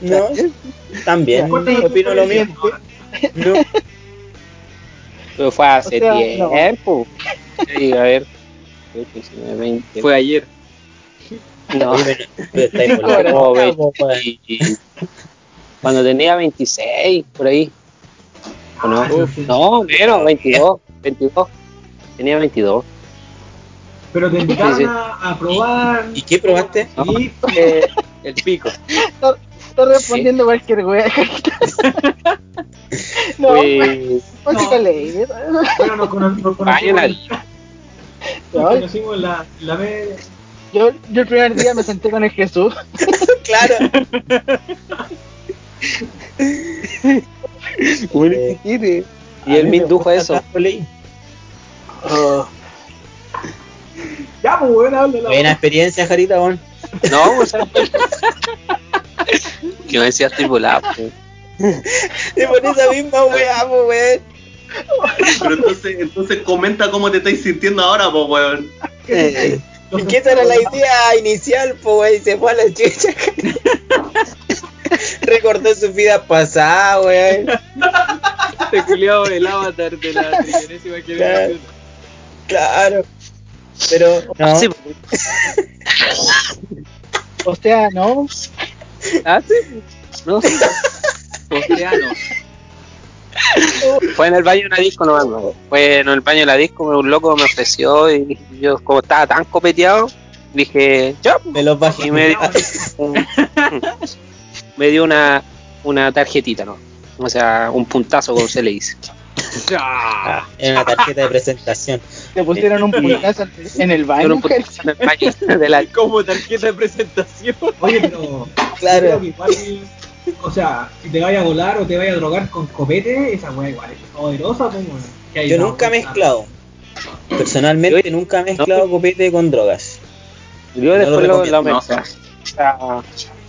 no. También, ¿Cuánto es opino lo mismo. No. Pero fue hace O sea, no. tiempo. Sí, a ver. 19, 20. Fue ayer. No. 20 cuando tenía 26, por ahí. ¿O no? Uf. No, menos, 22. 22. Tenía 22. Pero te invitaron Sí, sí. A, a probar. ¿Y qué probaste? Y Eh, El pico. Está respondiendo cualquier wea, no, pues, póngale. bueno, nos, cono- nos conocimos, nadie. nos No, conocimos en la, en la yo, yo el primer día me senté con el Jesús. Claro. bueno, Eh, Y él me indujo a eso. Oh, Ya, pues, weón, la Buena experiencia, Jarita, weón. No, o sea. que me decía estoy volado. pues. Y por esa misma weá, po, weón. Pero entonces, entonces comenta cómo te estáis sintiendo ahora, pues, weón. Eh, ¿Y qué esa era la idea inicial, po, weón? Y se fue a la chucha. Recordó su vida pasada, weón. Este culiado el avatar de la trigenésima generación. Claro. Pero, no. Sí, o sea, no. ¿Ah, sí? No, sí. Fue en el baño de la disco, no, no. Fue en el baño de la disco, un loco me ofreció y yo, como estaba tan copeteado, dije, ya, Me los bajé. y me dio, me dio una, una tarjetita, ¿no? O sea, un puntazo, como se le dice. Ah, era una tarjeta de presentación. Te pusieron un puntazo en el baño. en de la Como tarjeta de presentación. Oye, pero. Claro. creo que igual, o sea, si te vaya a volar o te vaya a drogar con copete, esa weá igual es poderosa, pues, weón. Que ahí Yo no, nunca he no, mezclado. Personalmente nunca he mezclado copete con drogas. Yo No después lo lo, no. O sea,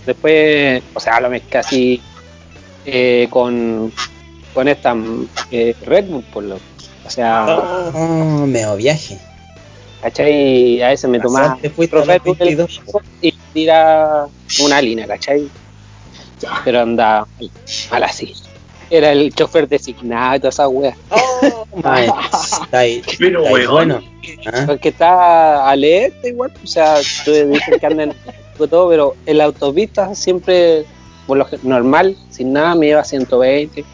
después, o sea, lo mezclé así eh, con, con esta eh, Red Bull, por lo O sea, Oh, meo viaje. ¿cachai? A veces me tomaba Te fuiste a otro los Red Bull 22. y tira una línea, ¿cachai? Pero anda mal, así. Era el chofer designado y toda esa wea. Oh. Está ahí, Pero, está ahí weón. bueno. ¿ah? Porque está alerta igual, o sea, tú dices que andan en todo, pero en la autopista siempre, por lo normal, sin nada, me iba a 120.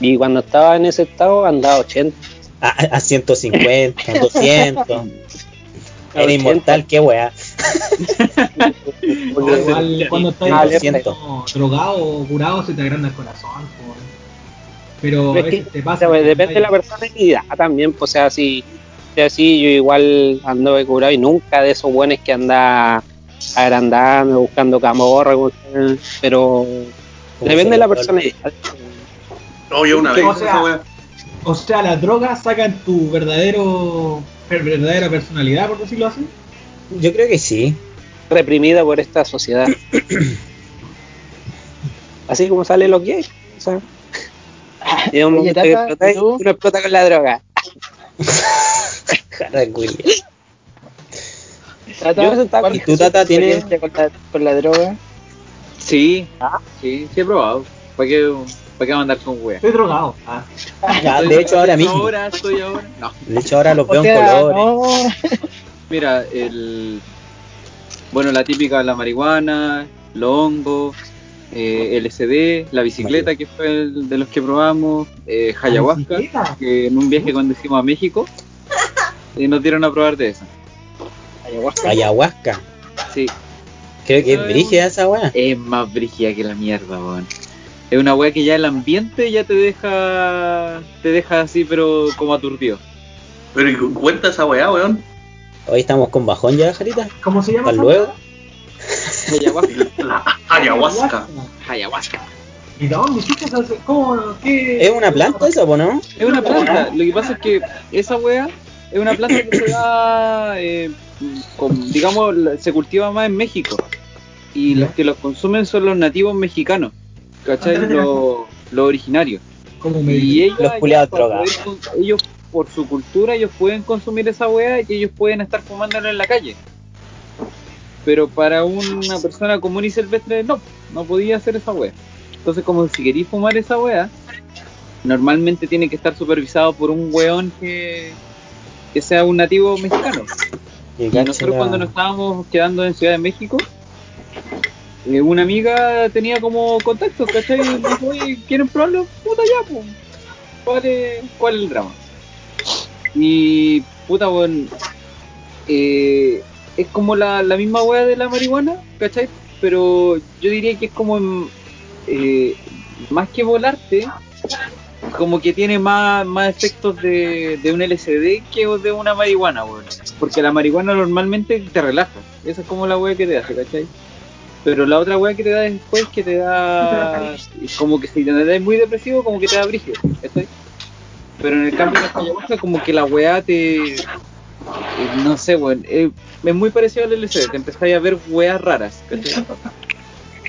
Y cuando estaba en ese estado andaba a 80. A, a 150, 200. Era 80. inmortal, qué weá. Igual cuando estás drogado o curado se te agranda el corazón, pero Es que, te O pasa. sea, pues, depende de la personalidad también, pues, o sea, si, si así yo igual ando de curado y nunca de esos buenos que anda agrandando, buscando camorra, pero depende de la personalidad. No, yo una vez O sea. O sea, las drogas sacan tu verdadero verdadera personalidad, por decirlo así. Yo creo que sí. reprimida por esta sociedad. Así como salen los gays. O sea, un Oye, momento que Tata, explota y uno explota con la droga. Tata, Tata, ¿cuál ¿y es tú, tu Tata, tienes- con la, con la droga? Sí, ¿Ah? sí, sí he probado. ¿Para qué, para qué mandar con wea? Estoy drogado. Ah. Ya, de hecho, ahora mismo. Ahora estoy ahora. No. De hecho, ahora los veo O en colores. no. Mira, el. Bueno, la típica, la marihuana, los hongos, eh, LSD, la bicicleta, que fue el de los que probamos, eh, ayahuasca, que en un viaje cuando hicimos a México, eh, nos dieron a probar de esa. Ayahuasca. Ayahuasca. Sí, Creo que es brígida esa weá. es más brígida que la mierda, weón. Es una weá que ya el ambiente ya te deja. te deja así, pero como aturdido. Pero ¿y cu- cuenta esa weá, weón. Hoy estamos con bajón ya, Jarita. ¿Cómo se llama? Hasta esa luego. Ayahuasca. Ayahuasca. Ayahuasca. ¿Y de dónde hiciste eso? ¿Cómo? ¿Qué? ¿Es una planta po, no? Es una planta. Lo que pasa es que esa wea es una planta que se da, eh, con- digamos, se cultiva más en México. Y los que los consumen son los nativos mexicanos. ¿Cachai? Los, los originarios. ¿Cómo me Y ellos, Los para drogados. poder ellos, por su cultura, ellos pueden consumir esa wea y que ellos pueden estar fumándola en la calle. Pero para una persona común y silvestre, no, no podía hacer esa wea. Entonces, como si queréis fumar esa wea, normalmente tiene que estar supervisado por un weón que, que sea un nativo mexicano. Y nosotros la- cuando nos estábamos quedando en Ciudad de México, eh, una amiga tenía como contacto, ¿cachai? Oye, ¿quieren probarlo? Puta ya, pues. ¿Cuál es, ¿Cuál es el drama? Y, puta, bueno, eh, es como la, la misma wea de la marihuana, ¿cachai? Pero yo diría que es como, en- eh, más que volarte, como que tiene más, más efectos de, de un LSD que de una marihuana, weón. Porque la marihuana normalmente te relaja. Esa es como la weá que te hace, ¿cachai? Pero la otra weá que te da después que te da como que si te das muy depresivo, como que te da brígido, ¿cachai? Pero en el cambio de la como que la weá te... eh, No sé, weón. eh, es muy parecido al LSD. Te empezáis a ver weas raras, ¿cachai?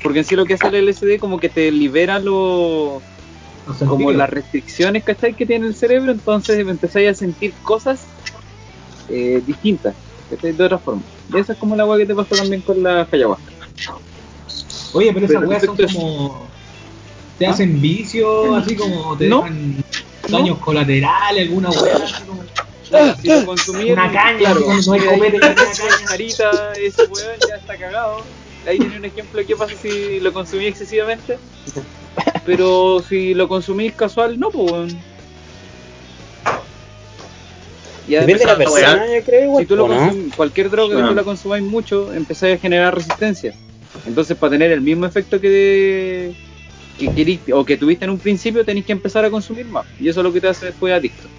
Porque en sí lo que hace el LSD como que te libera lo Los como las restricciones ¿cachai? que tiene el cerebro, entonces empezáis a sentir cosas eh, distintas, ¿cachai? de otra forma. Y esa es como la agua que te pasó también con la ayahuasca. Oye, pero esas weas son como. Te hacen vicio, así como te No. dejan daños colaterales, alguna wea. así como- Si lo consumí, Una caña, claro, no tiene una caña. Carita, ese weón ya está cagado. Ahí tiene un ejemplo de qué pasa si lo consumí excesivamente. Pero si lo consumís casual, no, pues weón. Y Depende de la persona, yo creo, igual, si tú lo ¿no? cualquier droga que Ah. tú la consumáis mucho, empezáis a generar resistencia. Entonces, para tener el mismo efecto que, de- que querís, o que tuviste en un principio, tenéis que empezar a consumir más. Y eso es lo que te hace después adicto.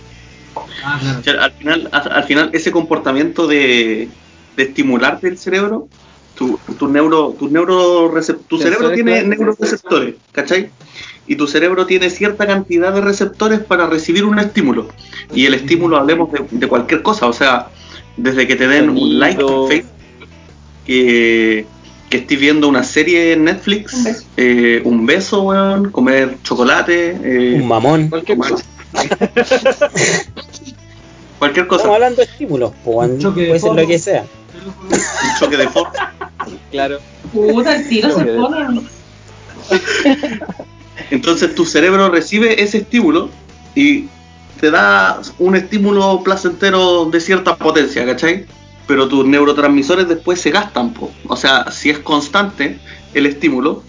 Ah, claro. O sea, al final, al, al final ese comportamiento de, de estimularte el cerebro, tu, tu neuro, tu neuro tu cerebro tiene claro. neuroreceptores, ¿cachai? Y tu cerebro tiene cierta cantidad de receptores para recibir un estímulo. Y el estímulo hablemos de, de cualquier cosa, o sea, desde que te den un like en Facebook, que, que estés viendo una serie en Netflix, eh, un beso, weón, comer chocolate, eh, Un mamón. Cualquier cosa. cualquier cosa, Estamos hablando de estímulos, po, weón. choque de puede ser lo que sea. un choque de forma. Claro. Puta, el tiro se pone. Entonces tu cerebro recibe ese estímulo y te da un estímulo placentero de cierta potencia, ¿cachai? Pero tus neurotransmisores después se gastan, po. o sea, si es constante el estímulo,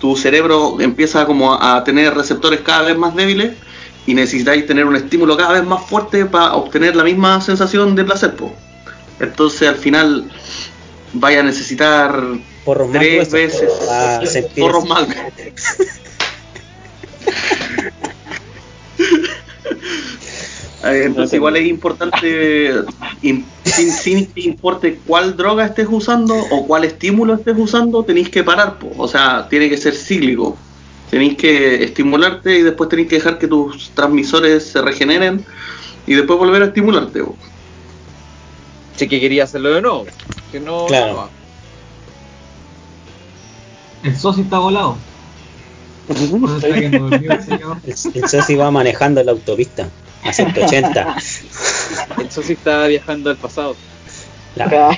tu cerebro empieza como a tener receptores cada vez más débiles y necesitáis tener un estímulo cada vez más fuerte para obtener la misma sensación de placer, po. Entonces al final vaya a necesitar Porros más tres veces porros más Entonces igual es importante, sin, sin que importe cuál droga estés usando o cuál estímulo estés usando, tenéis que parar, po. o sea, tiene que ser cíclico. Tenéis que estimularte y después tenéis que dejar que tus transmisores se regeneren y después volver a estimularte. po. Sí que quería hacerlo de nuevo. Que no. Claro. no. El socio está volado. El. El, socio va manejando la autopista a 180. Eso sí está viajando al pasado. La-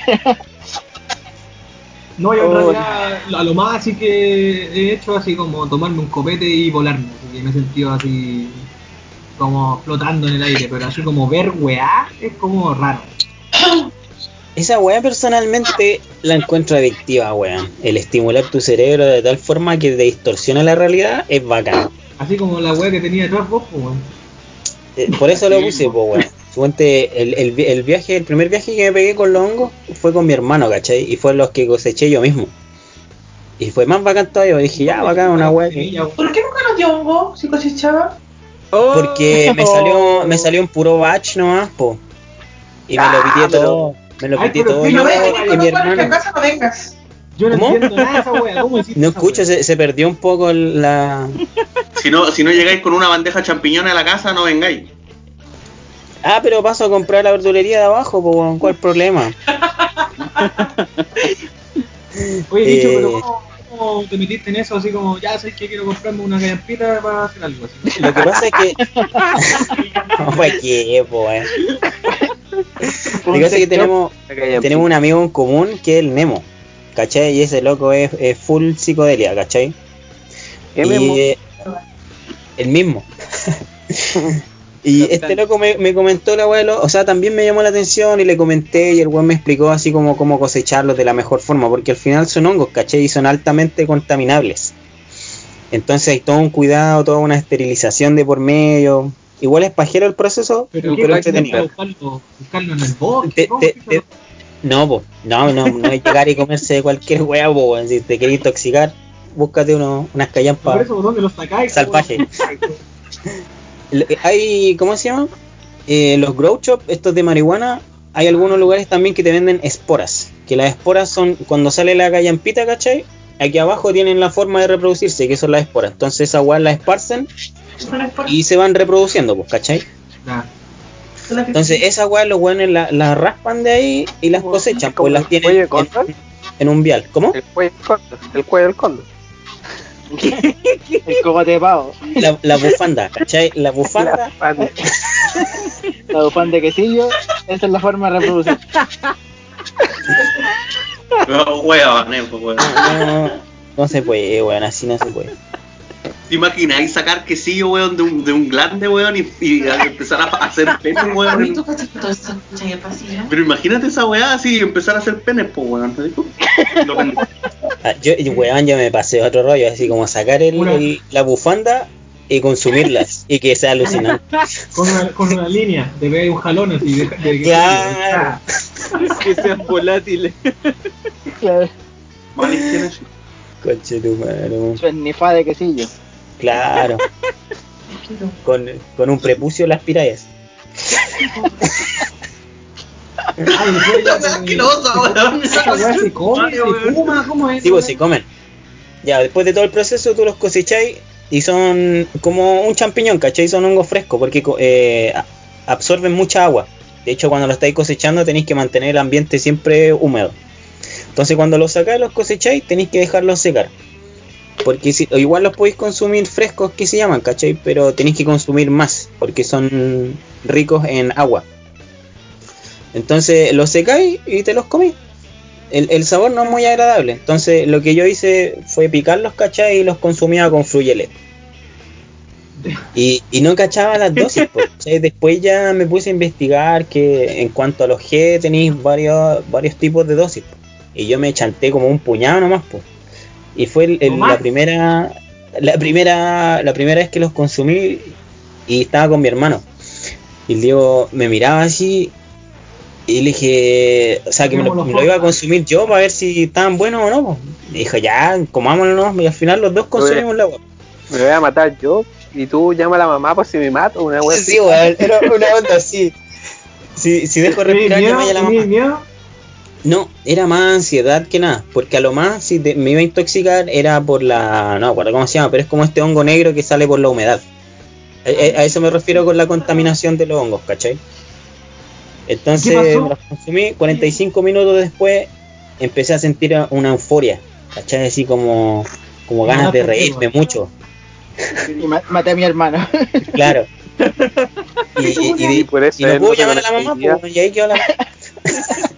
No, yo en Oh. realidad a lo más así que he hecho así como tomarme un copete y volarme, así que me he sentido así como flotando en el aire, pero así como ver weá es como raro. Esa weá personalmente la encuentro adictiva, weón. El estimular tu cerebro de tal forma que te distorsiona la realidad es bacán. Así como la weá que tenía vos, pues weón. Eh, Por eso lo puse, pues, weón. Suponte, el, el, el viaje, el primer viaje que me pegué con los hongos fue con mi hermano, ¿cachai? Y fue los que coseché yo mismo. Y fue más bacán todavía, dije, ya, bacán, una weá. ¿Por qué nunca nos dio hongo si cosechaba? Porque me salió, me salió un puro batch nomás, po. Y me lo Ah, pité pero- todo, me lo pité pero todo si yo no y mi a hermano. casa no vengas. Yo no ¿Cómo? entiendo nada esa weá, ¿cómo No esa escucho, se, se perdió un poco la... Si no, si no llegáis con una bandeja de champiñones a la casa, no vengáis. Ah, pero paso a comprar la verdulería de abajo, po, weón, ¿cuál problema? Oye, dicho, Eh. pero ¿cómo, cómo te metiste en eso? Así como, ya sabes que quiero comprarme una callampita para hacer algo así. Lo que pasa es que... no, ¿para qué, po, weón? Lo que pasa es que tenemos, tenemos un amigo en común que es el Nemo, ¿cachai? Y ese loco es, es full psicodelia, ¿cachai? ¿Qué y, Memo? eh, el mismo. y este loco me, me comentó la weá, de lo- o sea, también me llamó la atención y le comenté y el weón me explicó así como cómo cosecharlos de la mejor forma, porque al final son hongos, ¿cachai? Y son altamente contaminables. Entonces hay todo un cuidado, toda una esterilización de por medio. Igual es pajero el proceso, Pero, pero, ¿qué entretenido. buscarlo, buscarlo en el bosque? No, po, no, no, no es llegar y comerse cualquier weá, po, si te querés intoxicar, búscate uno, unas Por callampas eso, ¿dónde los sacáis? salvajes. Le- Hay, ¿cómo se llama? Eh, los grow shop, estos de marihuana, hay algunos lugares también que te venden esporas. Que las esporas son, cuando sale la callampita, ¿cachai? Aquí abajo tienen la forma de reproducirse, que son las esporas. Entonces esa weá la esparcen por- y se van reproduciendo, pues, ¿cachai? Ya. Entonces esas weas los weones las la raspan de ahí y las cosechan, pues las el tienen cuello de en, en un vial. ¿Cómo? El cuello del cóndor. El cuello del cóndor. El cogote de pavo. La, la bufanda, ¿cachai? La bufanda, La bufanda de quesillo. Esa es la forma de reproducir. No, weón, eh, pues, weón. no, no se puede, weón, así no se puede. ¿Te imagináis sacar quesillo, weón, de un, de un glande, weón, y, y a- empezar a hacer penes, Oye, weón? Pero imagínate esa weá así y empezar a hacer penes, pues, weón. Ah, yo, weón, yo me pasé otro rollo, así como sacar el, el- la bufanda y consumirlas y que sea alucinante. Con una, con una línea, te ve un jalón así. De, de- Claro. que sean volátiles. Claro. Conche tu madre. Su esnifá de quesillo. Claro, con, con un prepucio en las pirayas. Se se fuma, ¿cómo es? Sí, pues se comen. Ya, después de todo el proceso tú los cosecháis y son como un champiñón, ¿cachai? Son hongos frescos porque eh, absorben mucha agua. De hecho, cuando lo estáis cosechando tenéis que mantener el ambiente siempre húmedo. Entonces cuando los sacáis, los cosecháis, tenéis que dejarlos secar. Porque si, o igual los podéis consumir frescos que se llaman, ¿cachai? Pero tenéis que consumir más porque son ricos en agua. Entonces los secáis y te los comís el, el sabor no es muy agradable. Entonces lo que yo hice fue picarlos, ¿cachai? Y los consumía con fruyele. Y, y no cachaba las dosis, ¿cachai? Después ya me puse a investigar que en cuanto a los G tenéis varios, varios tipos de dosis. po. Y yo me chanté como un puñado nomás, pues. Y fue el- la primera la primera la primera vez que los consumí y estaba con mi hermano. Y el Diego me miraba así y le dije, o sea, que me lo, me lo iba a consumir yo para ver si estaban buenos o no. po. Me dijo, ya, comámoslo nomás", y al final los dos consumimos la agua. Me voy a matar yo y tú llama a la mamá por si me mato. Una wea así. Sí, weón, era una onda así. Si, si dejo respirar, ¿Tenéis llama a la mamá. No, era más ansiedad que nada, porque a lo más si te- me iba a intoxicar era por la, no me acuerdo cómo se llama, pero es como este hongo negro que sale por la humedad. A, a- a eso me refiero con la contaminación de los hongos, ¿cachai? Entonces ¿Qué me los consumí, 45 minutos después empecé a sentir una euforia, ¿cachai? Así como, como ganas de reírme mucho, Y ma- maté a mi hermano. claro. Y, y- y- Y por eso y no puedo llamar a la mamá, pues, y ahí quedó la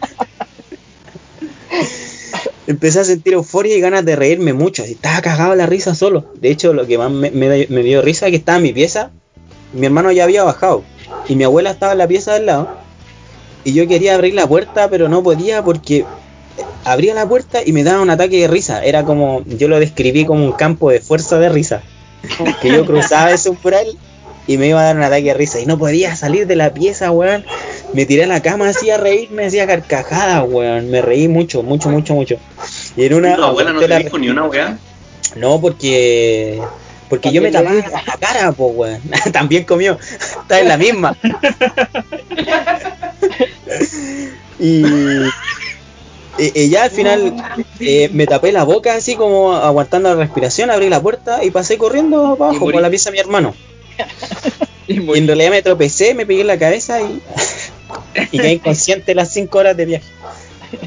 Empecé a sentir euforia y ganas de reírme mucho. Así, estaba cagado la risa solo. De hecho, lo que más me dio risa es que estaba en mi pieza. Mi hermano ya había bajado. Y mi abuela estaba en la pieza del lado. Y yo quería abrir la puerta, pero no podía porque abría la puerta y me daba un ataque de risa. Era como, yo lo describí como un campo de fuerza de risa. Que yo cruzaba ese umbral y me iba a dar un ataque de risa. Y no podía salir de la pieza, weón. Me tiré a la cama así a reírme, hacía carcajadas, weón. Me reí mucho, mucho, mucho, mucho. Y en una. tu abuela no te la dijo ni una weá. no, porque. Porque yo me tapaba la cara, po, weón. También comió. Está en la misma. y, ya al final eh, me tapé la boca así como aguantando la respiración, abrí la puerta y pasé corriendo abajo por la pieza de mi hermano. Y Y muy- en realidad me tropecé, me pegué en la cabeza y, y quedé inconsciente las 5 horas de viaje.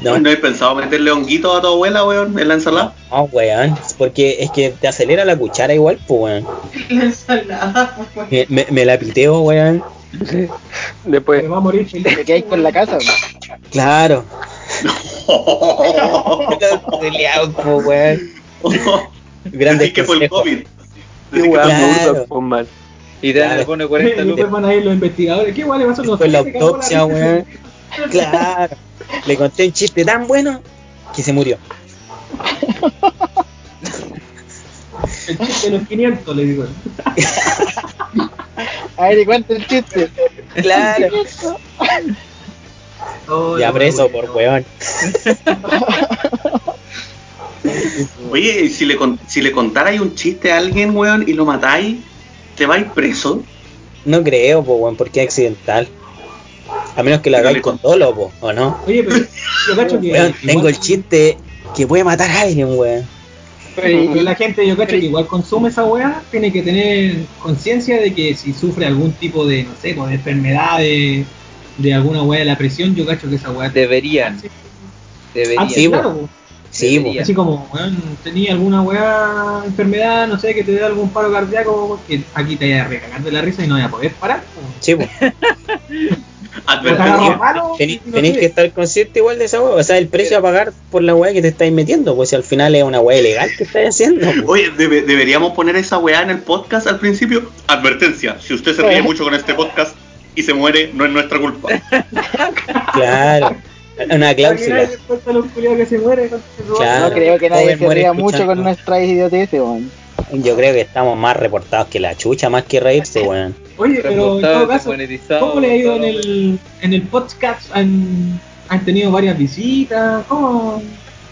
No, ¿No, has pensado meterle honguito a tu abuela, weón, en la ensalada? no, weón. Porque es que te acelera la cuchara igual, pues, weón. La ensalada, pues. Me, me- me la piteo, weón. Después, Me va a morir. Te quedáis con la casa. weón. Claro. Peleado, weón. Grandes Decís que fue el. COVID. que weá Claro. mal. Y te Claro. le pone 40 Y después lucas. van a ir los investigadores. ¿Qué igual le pasó? Después sé, la autopsia, weón. Claro. Le conté un chiste tan bueno que se murió. El chiste de los 500, le digo. A ver, y cuenta el chiste. Claro. Oh, Ya preso por weón. Oye, y si le, con- si le contarais un chiste a alguien, weón, y lo matáis, ¿te vais preso? No creo, po, weón, porque es accidental. A menos que lo Pero hagáis con dolo, po, ¿o no? Oye, pero yo cacho que. Weón, tengo el chiste que puede matar a alguien, weón. Pero la gente, yo cacho que igual consume esa weá, tiene que tener conciencia de que si sufre algún tipo de, no sé, pues, de enfermedad, de, de alguna weá de la presión, yo cacho que esa weá. Deberían. Deberían. Sí, claro, pues. Sí. Debería. Así como, weón, tenía alguna weá, enfermedad, no sé, que te dé algún paro cardíaco, que aquí te vaya a recagar de la risa y no vaya a poder parar. pues. Sí, palo, Tenéis no que estar consciente igual de esa weá. O sea, el precio a pagar por la weá que te estáis metiendo, pues si al final es una weá ilegal que estáis haciendo. po. Oye, debe- deberíamos poner esa weá en el podcast al principio. Advertencia, si usted se ríe mucho con este podcast y se muere, no es nuestra culpa. Claro. Una cláusula. Que se muere. Claro. No creo que nadie se ría mucho con nuestra idioteces, weón. Yo creo que estamos más reportados que la chucha, más que reírse, weón. Oye, pero en todo caso, ¿cómo le ha ido en el, en el podcast? ¿Han, ¿Han tenido varias visitas? ¿Cómo?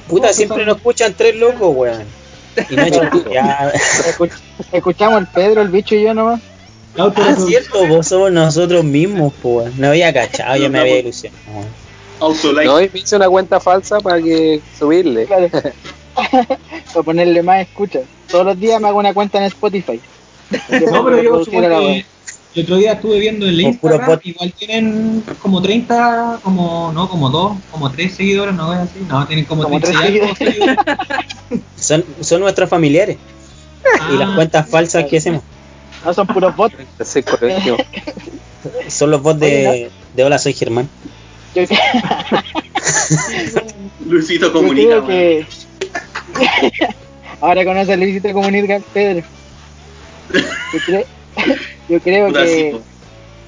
Puta, ¿Cómo siempre nos escuchan tres locos, weón. Y no escuchamos el Pedro, el bicho y yo nomás. Ah, cierto, vos somos nosotros mismos, pues. weón. No había cachado, yo me había ilusionado. Autolike. No, y me hice una cuenta falsa para que subirle. Claro. Para ponerle más escuchas. Todos los días me hago una cuenta en Spotify. No, pero yo supongo la que el otro día estuve viendo en el Instagram, igual tienen como 30, como, no, como 2, como 3 seguidores, no es así, no, tienen como, Como 30 tres y algo seguidores. Son, son nuestros familiares. Y las Ah, cuentas falsas que hacemos. No son puros bots. Son los bots de, de Hola, soy Germán. Yo, Luisito comunica, que. Ahora conoce a Luisito Comunica Pedro. Yo creo, yo creo que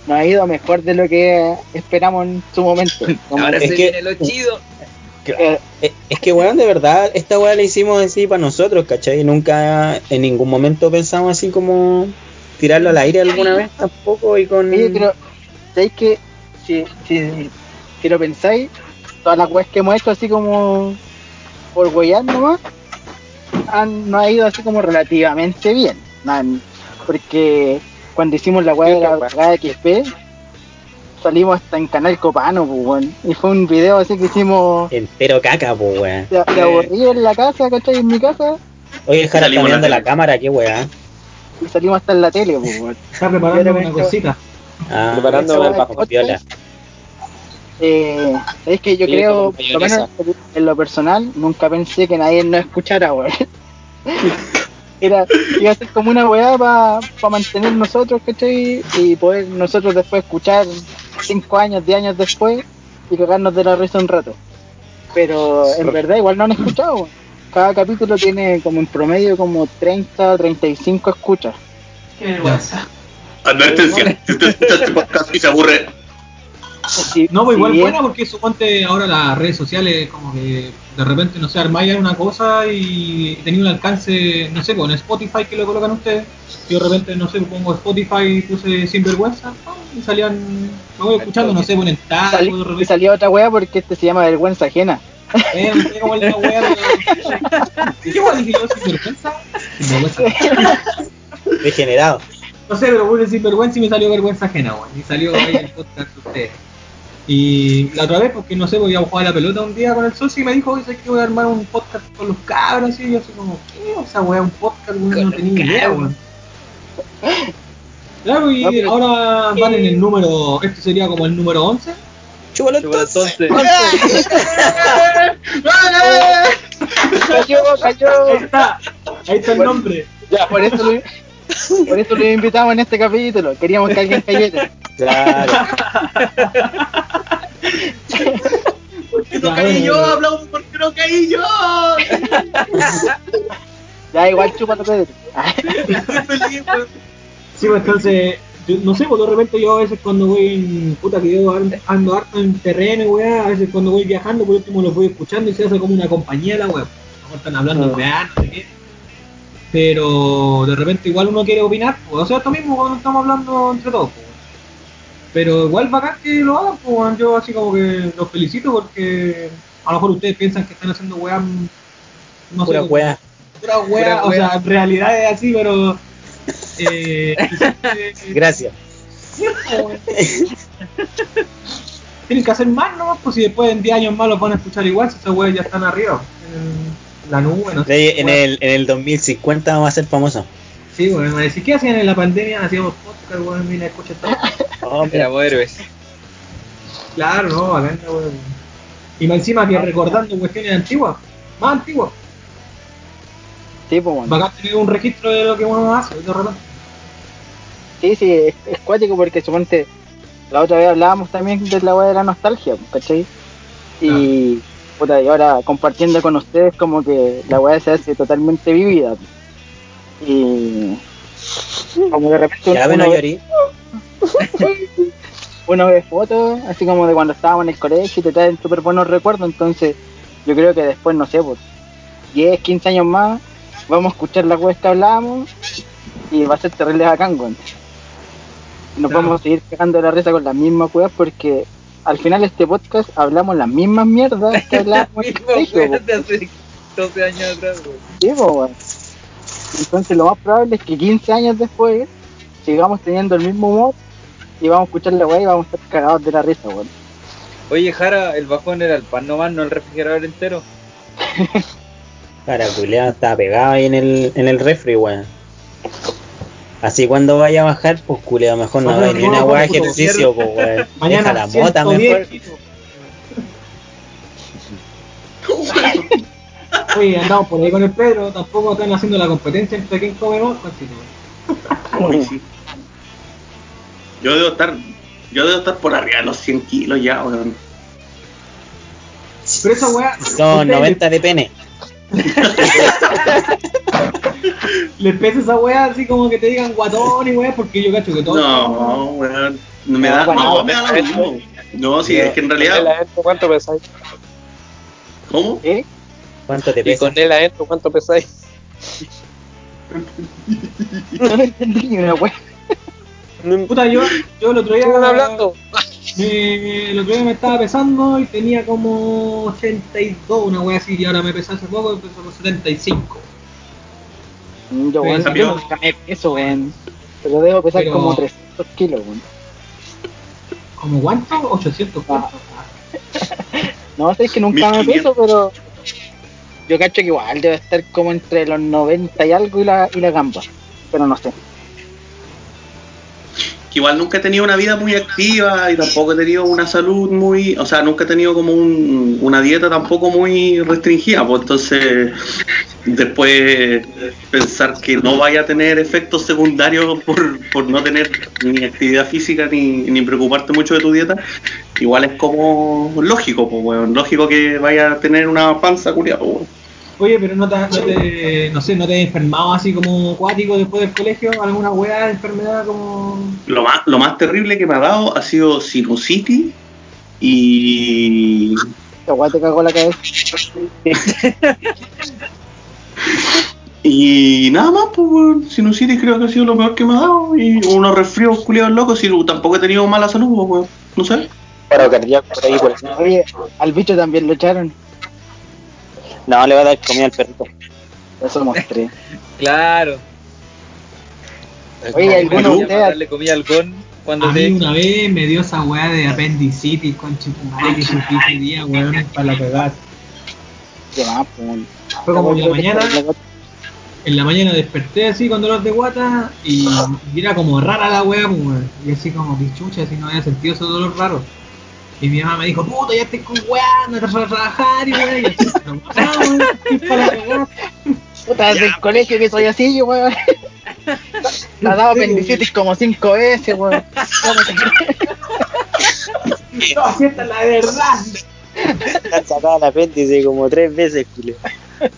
nos ha ido mejor de lo que esperamos en su momento. Como Ahora Es se que- viene lo chido. que- Eh, Es que, weón, de verdad, esta weá la hicimos así para nosotros, ¿cachai? Nunca, en ningún momento pensamos así como tirarlo al aire alguna vez tampoco y con... Oye, pero ¿sabéis que si, si, si lo pensáis, todas las weas que hemos hecho así como por huellar nomás, han, nos ha ido así como relativamente bien. Man, porque cuando hicimos la wea de la cagada XP, salimos hasta en Canal Copano, pues, weón. Y fue un video así que hicimos Entero caca, po, weón. aburrido en la casa, ¿cachai? En mi casa. Oye, Jara, Salimos está mirando la la cámara, qué weá. Y salimos hasta en la tele, pues, weón. Está preparando una cosita. Ah, Preparando el bajo. piola. Eh, es que yo Sí, creo, por lo menos en lo personal, nunca pensé que nadie nos escuchara, weón. Era, iba a ser como una weá para mantener nosotros, ¿cachai? Y poder nosotros después escuchar 5 años, 10 años después y cagarnos de la risa un rato. Pero en verdad igual no han escuchado, weón. Cada capítulo tiene como en promedio como 30, 35 escuchas. Qué vergüenza. Advertencia, si usted escucha este podcast y se aburre, Si- No, pues si igual bien- buena porque suponte ahora las redes sociales como que de repente, no sé, armáis una cosa y tenía un alcance, no sé, pues en Spotify que lo colocan ustedes. Yo de repente, no sé, pongo Spotify y puse sinvergüenza y salían, me voy escuchando, no sé, ponen tal, Salí- de y salía otra weá porque este se llama vergüenza ajena. eh, no sé cómo es la wea. ¿Qué wea dije yo, sinvergüenza? Sinvergüenza. Degenerado. No sé, pero puse sinvergüenza y me salió vergüenza ajena, weón. Y salió ahí el podcast de ustedes. Y la otra vez, porque no sé, voy a jugar a la pelota un día con el socio y me dijo, oye, ¿sabes que voy a armar un podcast con los cabros? Y yo así como, ¿qué? O sea, weón, un podcast, weón, no tenía idea, weón. Claro, y No, ahora van en el número, este sería como el número 11. Chúbalo entonces. entonces, Cayó, cayó. Ahí está, ahí está el Bueno. nombre. Ya, por eso lo, por eso lo invitamos en este capítulo. Queríamos que alguien cayera. Claro. ¿por qué Ya, no caí yo? Hablamos, ¿por qué no caí yo? Ya, igual chúpalo, Pedro. Sí, pues entonces, yo, no sé, pues de repente yo a veces cuando voy en, puta que yo ando, harto en terreno, weá, a veces cuando voy viajando, por último los voy escuchando y se hace como una compañía la weá. A lo mejor están hablando de weá, no sé qué. Pero de repente igual uno quiere opinar, pues, o sea, esto mismo cuando estamos hablando entre todos, pues. Pero igual bacán que lo hagan, pues, yo así como que los felicito porque a lo mejor ustedes piensan que están haciendo weá, no Pura sé, weá. pura weá, Pura o weá. sea, en realidad es así, pero... Eh, Gracias. tienen que hacer más nomás, pues si después en 10 años más los van a escuchar igual, si esos weas ya están arriba, en la nube, no sé. De- en, el, en el 2050 vamos a ser famosos. Sí, weón, me decís, ¿qué hacían en la pandemia? Hacíamos podcast, weón, mira, escucha todo. Oh, mira. héroes. Claro, no, bacán, weón. Y más encima que recordando cuestiones antiguas, más antiguas. Sí, pues, bueno. Bacán tener un registro de lo que uno hace, de repente. Sí, sí, es, es cuático porque suponte la otra vez hablábamos también de la weá de la nostalgia, ¿cachai? Y, puta, y ahora compartiendo con ustedes como que la weá se hace totalmente vivida. Y como de repente Ya, uno, ve, uno ve fotos, así como de cuando estábamos en el colegio y te traen súper buenos recuerdos, entonces yo creo que después, no sé, pues 10, 15 años más, vamos a escuchar la weá que hablábamos y va a ser terrible bacán, weón. Nos vamos a seguir cagando de la risa con las mismas weas porque al final de este podcast hablamos las mismas mierdas que hablábamos hace 12 años atrás, weón. Sí. Entonces lo más probable es que 15 años después sigamos teniendo el mismo humor y vamos a escuchar la weá y vamos a estar cagados de la risa, weón. Oye, Jara, el bajón era el pan nomás, no el refrigerador entero. Para culiado estaba pegado ahí en el, en el refri, weón. Así cuando vaya a bajar, pues culiado, mejor no haga ni una weá de ejercicio, pues weón. Deja Mañana la mota 110 mejor. Oye, andamos por ahí con el Pedro, tampoco están haciendo la competencia entre quién come más, continúa. Uy, sí. Yo debo estar, yo debo estar por arriba de los 100 kilos ya, weón. Pero esa weá. Son ustedes 90 de pene. Les pesa esa weá así como que te digan guatón y weá, porque yo cacho que todo. No, weón. No me da, no, me da lo mismo. No, sí, es que en Con él realidad. adentro, ¿Cuánto pesáis? ¿Cómo? ¿Eh? ¿Cuánto te Y pesa? con él adentro, ¿cuánto pesáis? No entendí ni una wea. Puta, yo, yo el otro día. ¿Están hablando? Me, el otro día me estaba pesando y tenía como 82, una wea así, y ahora me pesé hace poco, peso como 75. Yo, weón, Sí, yo nunca me peso, weón. Pero debo pesar Pero- como 300 kilos, weón. ¿Como cuánto? ¿800 cuánto? No sé, es que nunca me 1500. peso, pero yo cacho que igual debe estar como entre los 90 y algo y la, y la gamba. Pero no sé. Que igual nunca he tenido una vida muy activa y tampoco he tenido una salud muy, o sea, nunca he tenido como un- una dieta tampoco muy restringida, pues entonces después pensar que no vaya a tener efectos secundarios por, por no tener ni actividad física ni, ni preocuparte mucho de tu dieta, igual es como lógico, pues weón, lógico que vaya a tener una panza culiada, pues. Oye, pero no te, no te, no sé, no te has enfermado así como acuático después del colegio, alguna weá de enfermedad como... Lo más, lo más terrible que me ha dado ha sido sinusitis y Esta weá te cagó la cabeza. Y nada más, pues, weón. Sinusitis creo que ha sido lo peor que me ha dado. Y unos resfríos culiados locos. Si tampoco he tenido mala salud, pues, weón. No sé. Paro cardíaco por ahí, por ejemplo. Oye, al bicho también lo echaron. No, le va a dar comida al perrito. Eso mostré. Claro. Oye, ¿alguno de ustedes darle comida al gon cuando A te mí una vez me dio esa weá de apendicitis, conche tu madre, que sufrí ese día, weón, para la cagada. ¿Qué más, pues? Fue como en la mañana, en la mañana desperté así con dolor de guata y, y era como rara la weá, pues, weón. Y así como pichucha, así no había sentido ese dolor raro. Y mi mamá me dijo, puta, ya estoy con weá, no te vas a trabajar y weá, y así. Puta, desde el colegio que soy así, weón. Me ha dado apendicitis como cinco veces, weón. No me te No, si esta es la verdad. Le han sacado el apéndice como tres veces, culio.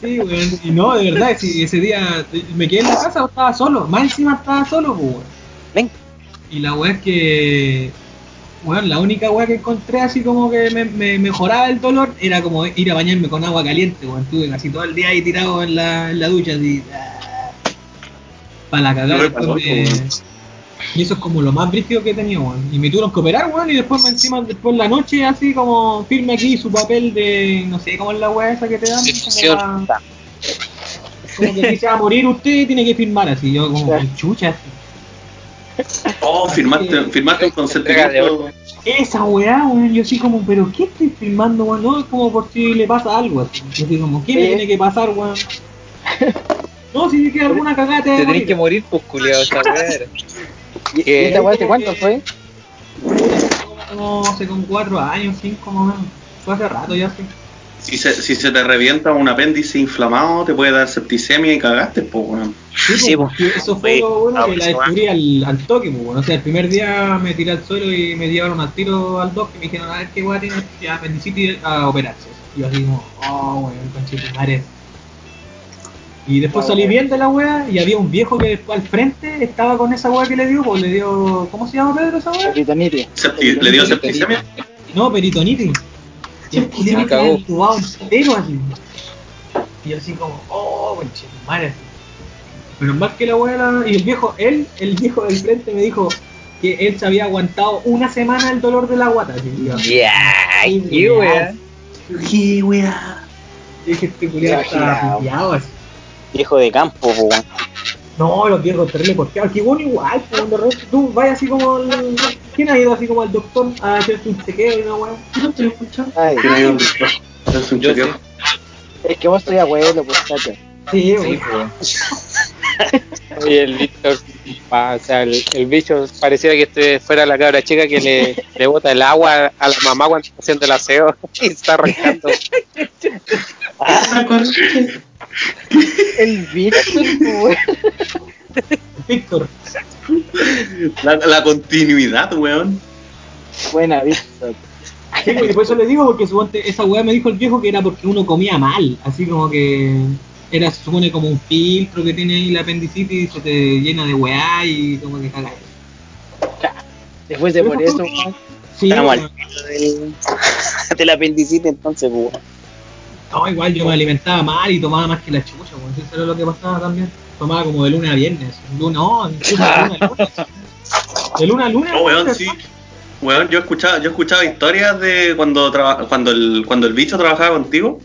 Sí, weón, y no, de verdad, si ese día me quedé en la casa, estaba solo, más encima estaba solo, pues, weón. Ven. Y la weá es que, weón, la única weá que encontré así como que me, me mejoraba el dolor era como ir a bañarme con agua caliente, weón. Estuve casi todo el día ahí tirado en la, en la ducha, así. Para la cagada. No me. Y eso es como lo más brígido que he tenido, weón. Y me tuvieron que operar, weón, y después me encima, después la noche, así como firme aquí su papel de, no sé cómo es la weá esa que te dan. Decisión. Como, la- como que si se va a morir usted, tiene que firmar así. Yo como, chucha, así. Oh, firmaste, firmaste un consentimiento. Esa weá, weón, yo así como, pero ¿qué estoy filmando, weón? No, es como por si le pasa algo, así. Yo así como, ¿qué me tiene que pasar, weón? No, si queda alguna cagada te tenés morir. que morir, pues, culiado, esa weá. ¿Y esta weá hace cuánto fue? Como hace como cuatro años, cinco más o menos. Fue hace rato ya, sí. Si se, si se te revienta un apéndice inflamado, te puede dar septicemia y cagaste, pues, weón. Sí, Sí, que eso fue lo bueno que la Ah, descubrí al, al toque, pues, bueno. O sea, el primer día me tiré al suelo y me llevaron al tiro al doc y me dijeron, a ver qué weá tiene apendicitis a operarse. Y yo así como, oh, weón, conchetumare. Y después Ah, salí bueno. bien de la weá y había un viejo que después al frente estaba con esa weá que le dio, pues le dio, ¿cómo se llama Pedro esa weá? Peritonitis. ¿Le dio septicemia? No, peritonitis. Y el culiao Me estaba cagó. entubado entero así. Y yo así como, oh, conchetumare. así. Pero más que la era- Y el viejo, él, el viejo del frente me dijo que él se había aguantado una semana el dolor de la guata. así, y yo, Ya, "Ay, qué weá. Sí, weá. Y dije, este estaba piteado así. Viejo de campo, po, weón. No, los viejos terrible porqueados. Que bueno igual, pues, cuando de repente tú vas así como al... ¿Quién ha ido así como al doctor a hacerte un chequeo y una weá? Ay, ¿Quién ha ido al doctor? Es un chequeo. es que vos soy abuelo, pues, chacho. Sí, Sí, weón. pues. El Víctor, o sea, el, el bicho pareciera que este fuera la cabra chica que le, le bota el agua a la mamá cuando está haciendo el aseo y está arrancando. El Víctor, Víctor. La, la continuidad, weón. Buena, Víctor. Sí, y por eso le digo, porque suponte, esa weá me dijo el viejo que era porque uno comía mal, así como que era, se supone como un filtro que tiene ahí la apendicitis y se te llena de weá y como que caga. Después de por eso, weón. Sí, Estamos al pito del, del apendicitis, entonces, weón. No, igual yo me alimentaba mal y tomaba más que la chucha, weón, eso era lo que pasaba también. Tomaba como de lunes a viernes, luna, no, incluso de lunes a lunes. De luna a lunes. No, weón, weón, sí. Weón, yo escuchaba, yo escuchaba historias de cuando traba- cuando el cuando el bicho trabajaba contigo.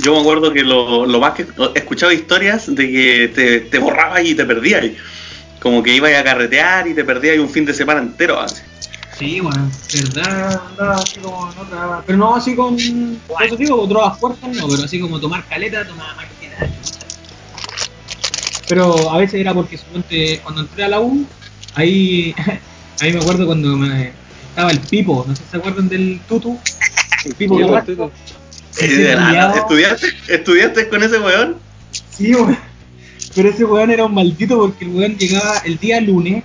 Yo me acuerdo que lo, lo más que escuchaba historias de que te, te borrabas y te perdías. Como que ibas a carretear y te perdías un fin de semana entero. Así. Sí, bueno, verdad, andaba así como en otra. Pero no así con. Por eso digo, drogas fuertes no, pero así como tomar caleta, tomaba más que nada. Pero a veces era porque suponte, cuando entré a la U, ahí, ahí me acuerdo cuando me- estaba el Pipo, no sé si se acuerdan del Tutu. El Pipo Sí. Tutu. De culiao- ¿Estudiaste, ¿Estudiaste con ese weón? Sí, weón. Pero ese weón era un maldito porque el weón llegaba el día lunes.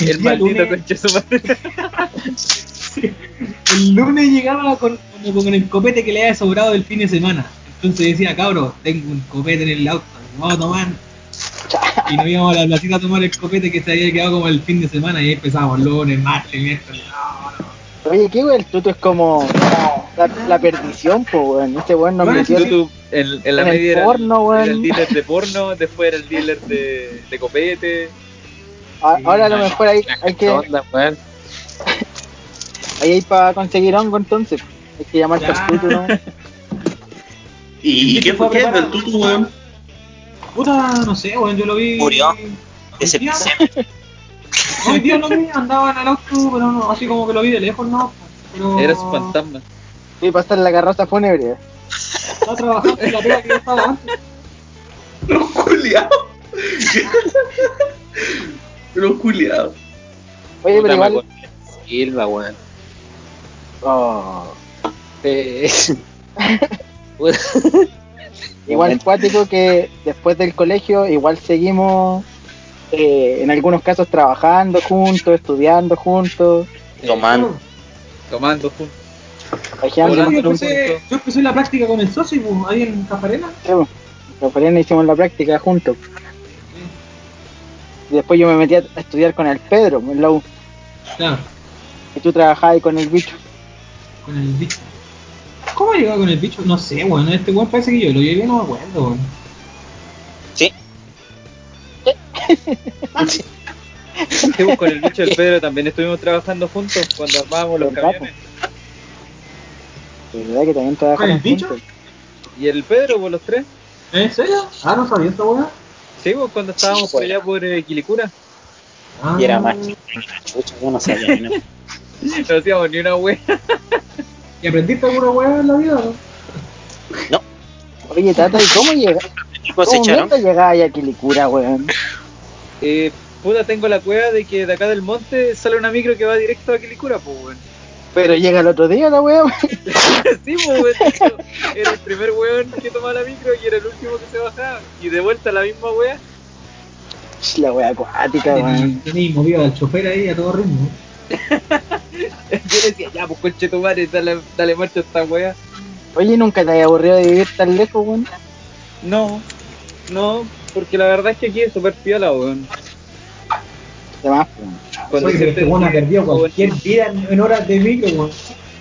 El maldito concha su madre. Sí. El lunes llegaba con, como con el copete que le había sobrado del fin de semana. Entonces decía, cabro, tengo un copete en el auto, vamos a tomar. Y nos íbamos a la placita a tomar el copete que se había quedado como el fin de semana y ahí empezábamos lunes, martes, miércoles. No, no. Oye, ¿qué weón? El tuto es como la, la perdición, po, weón. Este weón nos Bueno, metió Tutu, en, en la En el media era, porno, era el dealer de porno, después era el dealer de, de copete. Ahora a lo mejor hay, hay que. Ahí hay para conseguir hongo entonces. Hay que llamar al tuto, ¿no? ¿Y, ¿Y qué fue es del tutu, weón? Puta, no sé, weón, yo lo vi. Murió. Ese hoy día lo vi, andaba en el auto, pero no, así como que lo vi de lejos, no. Pero Era su fantasma. Sí, pasar la carroza fúnebre. Estaba trabajando en la pega que yo estaba antes. Los culiados. Los culiados. Oye, pero igual. Silva, weón. Oh, Eh, igual cuático que después del colegio, igual seguimos. eh, en algunos casos trabajando juntos, estudiando juntos, Tomando. Tomando juntos. Yo empecé, yo empecé la práctica con el socio, pues, ahí en Cafarena. Sí, pues. Con Fariana hicimos la práctica juntos. Y después yo me metí a estudiar con el Pedro en la U. Claro, Y tú trabajabas ahí con el bicho. con el bicho. ¿Cómo llegaba con el bicho? No sé, weón, este weón parece que yo lo llevé, no me acuerdo, weón. Sí. Estuvimos con el bicho del Pedro, también estuvimos trabajando juntos cuando armábamos los ¿Verdad, camiones. De verdad que también trabajamos ¿Con el bicho? juntos. Y el Pedro, por los tres. ¿En serio? Ah, no sabía esta weón. Sí, pues, cuando estábamos por allá por eh, Quilicura. Ah, Y era más chico. Chucha, yo no sabía. ¿no? No hacíamos ni una wea. ¿Y aprendiste alguna weá en la vida? no? Oye, Tata, ¿y cómo llega? ¿Cómo ahí a Quilicura, weón? Eh, puta, tengo la cueva de que de acá del monte sale una micro que va directo a Quilicura, pues, weón. Pero llega el otro día la weón. sí, pues, Era el primer weón que tomaba la micro y era el último que se bajaba. Y de vuelta la misma wea. La wea acuática, weón. Tenéis movido al chofer ahí a todo ritmo. Yo decía, ya, pues, conche tu madre, dale, dale marcha a esta wea. Oye, ¿nunca te había aburrido de vivir tan lejos, weón? No, no, porque la verdad es que aquí es súper piola, weón. Además, weón. Cuando Oye, pero este perdido cualquier vida en, horas de micro, weón.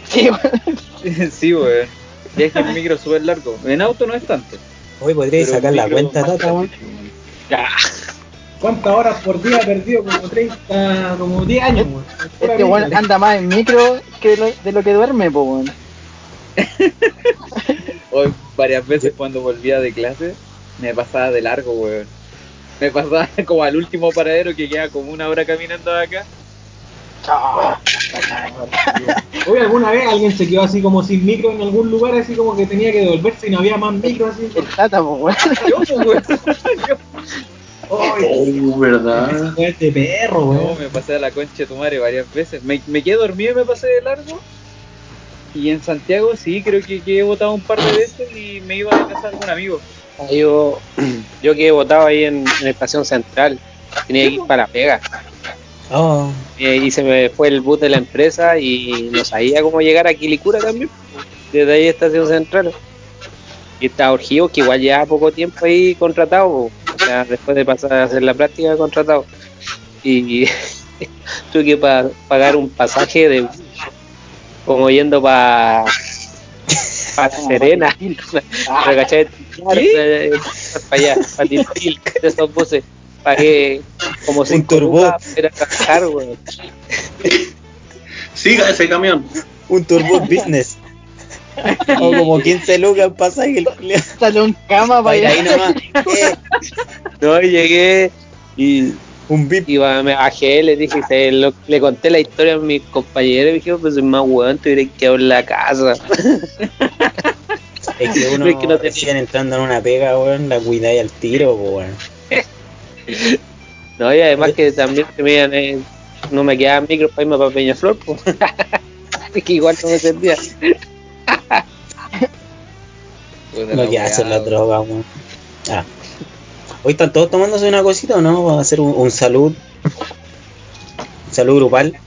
Sí, weón. sí, weón. Viaje en micro súper largo. En auto no es tanto. Hoy podríais Pero sacar la cuenta, Tata, weón. ¿Cuántas horas por día ha perdido? Como 30, como 10 años, weón. Este weón anda más en micro que lo- de lo que duerme, po, weón. Hoy varias veces cuando volvía de clase me pasaba de largo, weón. Me pasaba como al último paradero que queda como una hora caminando de acá. Oye, ¿alguna vez alguien se quedó así como sin micro en algún lugar, así como que tenía que devolverse y no había más micro así? El Tata, po, weón. Pues, weón. Yo, ¡Ay, Oh, verdad. weón de perro, no, weón! me pasé a la concha de tu madre varias veces. Me, me quedé dormido y me pasé de largo. Y en Santiago sí, creo que, que he votado un par de veces y me iba a casa de algún amigo. Yo, yo quedé votado ahí en, en Estación Central. Tenía que ir para la pega. Oh, Eh, y se me fue el bus de la empresa y no sabía cómo llegar a Quilicura también. Desde ahí Estación Central. Y estaba Orgío, que igual llevaba poco tiempo ahí contratado. O sea, después de pasar a hacer la práctica, contratado. Y tuve que pa- pagar un pasaje de como yendo para para Serena. Pero, ¿cachai? Claro, eh, para allá, para Tiltil, de esos buses. Pagué como cinco turbo. lucas para ir a trabajar, weón. Siga ese camión. un turbo business. O como 15 lucas el pasaje el. Sale un cama Para para ir ahí allá. nomás. Eh, No, llegué y Un VIP. Y me bajé, le dije, se lo- le conté la historia a mis compañeros y me dijeron, pues es más weón, te hubiera quedado en la casa. Es que uno Es que no tenía- recién entrando en una pega, weón, la cuidáis al tiro, weón. No, y además que también se me iban, eh, no me quedaban micros para irme para Peñaflor, pues. Es que igual no me. Puta Lo la que hacen las weón. drogas, weón. Ah. Hoy están todos tomándose una cosita o no? Vamos a hacer un, un salud. Un salud grupal.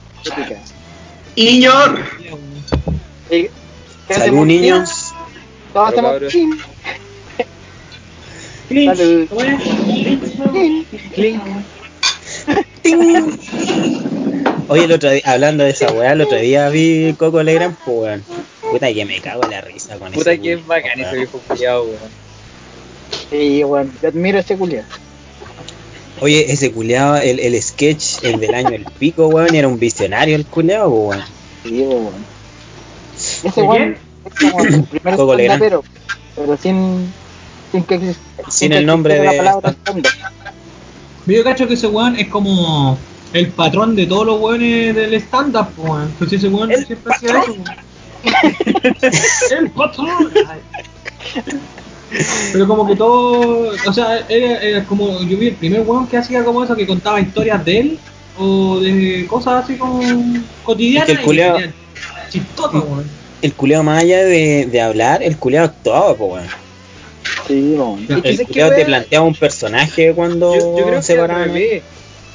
¿qué Salud, niños. Todos Clinch, Salud. Oye, el otro día, hablando de esa weá, el otro día vi Coco Legrand, pues weón. Puta que me cago en la risa con Puta ese que es bacán ese viejo culiado, weón. Sí, bueno, yo admiro a ese culiao. Oye, ese culeado, el, el sketch, el del año el pico, weón, y era un visionario el culeado, weón. Sí, bueno. Ese ¿De weón es como el primer stand pero sin, sin que Sin que el nombre de la palabra stand-up. Yo cacho que ese weón es como el patrón de todos los weones del stand-up, weón. Pues ese weón El siempre hacía eso, weón. el patrón. Ay. Pero como que todo, o sea, era, era como, yo vi el primer weón que hacía como eso, que contaba historias de él, o de cosas así como cotidianas. Es que el serían Chistoso, weón. El culeado, más allá de, de hablar, el culeado actuaba, pues weón. Sí, bueno. El ¿Sabes qué, culeado te planteaba un personaje cuando Yo, yo creo se paraban.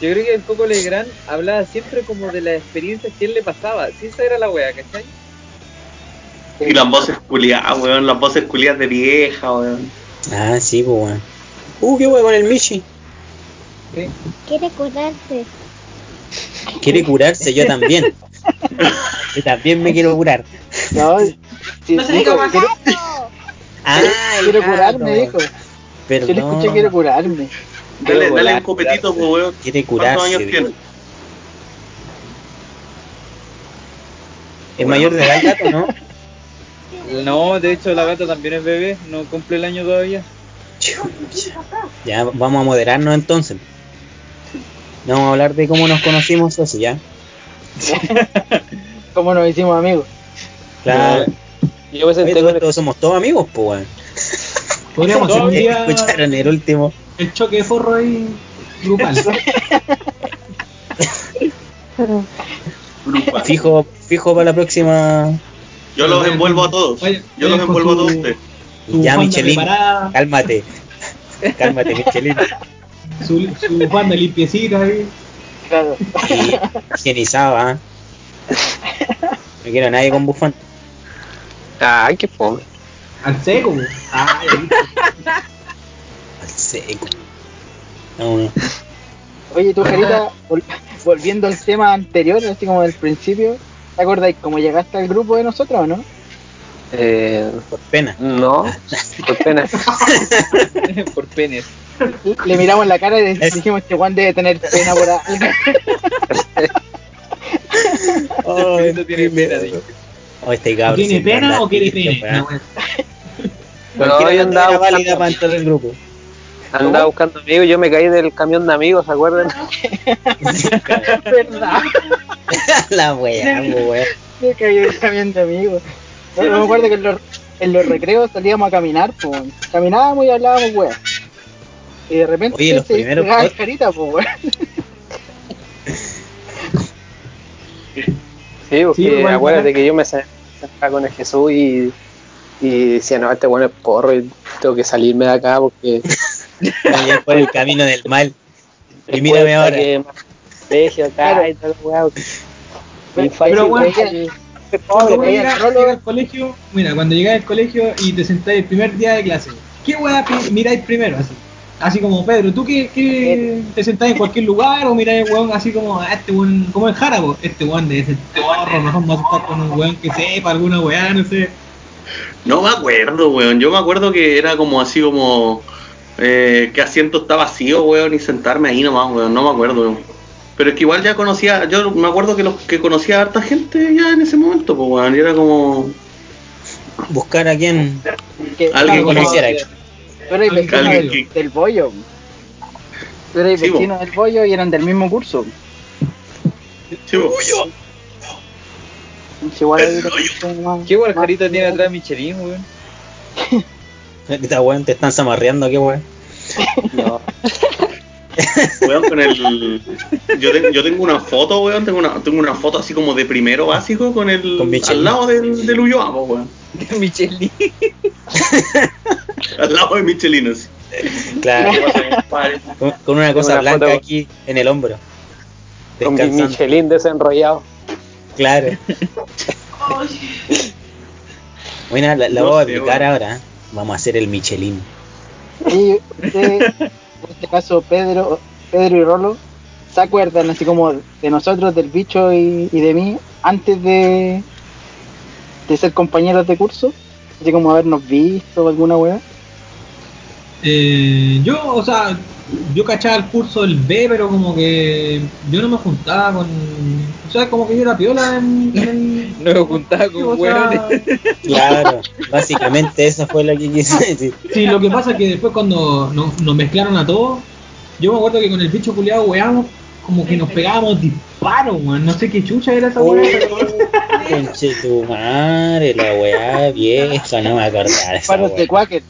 Yo creo que el Coco Legrand hablaba siempre como de las experiencias que él le pasaba. Sí, esa era la wea, ¿cachai? Y las voces culiadas, weón, las voces culiadas de vieja, weón. Ah, sí, pues weón. Uh, qué weón con el Michi. Quiere curarse. Quiere curarse, yo también. Yo también me quiero curar. No, sí, No se dijo, quiero, Ah, el quiero gato. curarme, dijo. Yo le escuché, quiero curarme. Dale, dale volar, un copetito, pues, weón. Quiere ¿Cuántos curarse. años dijo. tiene? Es mayor de edad gato, ¿no? No, de hecho la gata también es bebé, no cumple el año todavía. Ya vamos a moderarnos entonces. No vamos a hablar de cómo nos conocimos, eso ya. ¿Cómo nos hicimos amigos? Claro. Yo me Oye, todos, somos todos amigos, pues weón. Podríamos día Escucharon el último. el choque de forro ahí grupal. Grupa. Fijo, fijo para la próxima. Yo los envuelvo a todos. Yo los envuelvo a todos ustedes. Ya, Michelin. preparada, Cálmate. Cálmate, Michelin. su, su banda limpiecita ahí. Claro. Y higienizado, ¿ah? No quiero a nadie con bufón. Ay, qué fome. Al seco. Ay. Al seco. No, no. Oye, tú, Jarita, vol- volviendo al tema anterior, así como del principio, ¿te acordáis cómo llegaste al grupo de nosotros o no? Eh, Por pena. no, por pena. Por penes. Le miramos la cara y dijimos, este Juan debe tener pena por algo. Oh, Eso tiene pena. Oh, este ¿O cabrón. tiene pena o quiere triste, pene? weón. No, weón. No, andaba buscando, amigos, yo me caí del camión de amigos, ¿se acuerdan? ¿Verdad? la wea, weón. Me caí del camión de amigos. No, no me acuerdo que en los, en los recreos salíamos a caminar, pues. Caminábamos y hablábamos, weón. Y de repente Oye, los se primeros pegaba pod- carita, pues, weón. Sí, porque Sí, acuérdate que yo me sen- sentaba con el Jesús y, y decía, no, este bueno es porro y tengo que salirme de acá porque... Por el camino del mal. Y mírame ahora. que Claro. y todo, weá. Pero, bueno, Cuando llegas el llegas al colegio, mira, cuando llegas al colegio y te sentás el primer día de clase, ¿qué weá miráis primero? Así así como Pedro, ¿tú qué, qué te sentás en cualquier lugar o miráis weón así como a este weón, como en Jarabo? Este weón de ese torro, mejor a con un weón que sepa alguna weá, no sé. No me acuerdo, weón. Yo me acuerdo que era como así como. Eh, que asiento está vacío, weón, y sentarme ahí nomás, weón. No me acuerdo, weón. Pero es que igual ya conocía. Yo me acuerdo que los que conocía a harta gente ya en ese momento, pues, weón. Y era como. Buscar a quien Que, Alguien que como- conociera. tú eres vecino del, que- del bollo. Tú eres Sí, vecino del bollo y eran del mismo curso. Sí. Igual ¿Qué más- carita tiene atrás Michelin, weón? Esta weón, te están zamarreando, qué weón. No. Weón, con el. Yo, tengo- yo tengo una foto, weón. Tengo una, tengo una foto así como de primero básico con el. Con Michelin. al lado del, del Ulloa, weón. Michelin. Al lado de Michelinos. Claro, ¿Qué pasa, compadre? con, con una cosa Una blanca foto- aquí en el hombro. Con mi. Michelin desenrollado. Claro. Bueno, la, la No voy a aplicar ahora. ¿eh? Vamos a hacer el Michelin. Y usted, en este caso Pedro, Pedro y Rolo, ¿se acuerdan así como de nosotros, del bicho y, y de mí, antes de, de ser compañeros de curso? Así como habernos visto alguna weá. Eh, yo, o sea, yo cachaba el curso del B, pero como que yo no me juntaba con. O sea, como que yo era piola en. en- No me juntaba con o sea. Claro, básicamente eso fue lo que quise decir. Sí, lo que pasa es que después cuando nos, nos mezclaron a todos, yo me acuerdo que con el bicho culiado weamos, como que nos pegábamos disparos, weón. No sé qué chucha era esa weá, pero Conche tu madre, la weá vieja, no me acordaba de esa Paros de weá.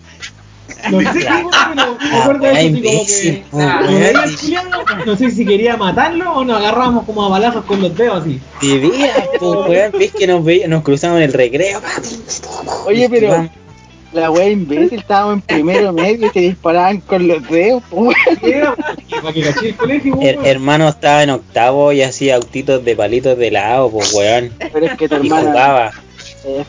No sé qué weá, pero me acuerdo de Ah, eso así como imbécil, que. po, lo weón. veía el culiao, No sé si quería matarlo o nos agarrábamos como a balazos con los dedos así. Veras, pues weón, ves que nos veía, nos cruzamos en el recreo. Oye, pero la weá imbécil, estábamos en primero medio y se disparaban con los dedos, po, weón. Era para que caché el hermano estaba en octavo y hacía autitos de palitos de helado, pues weón. Pero es que tu Y hermana. jugaba.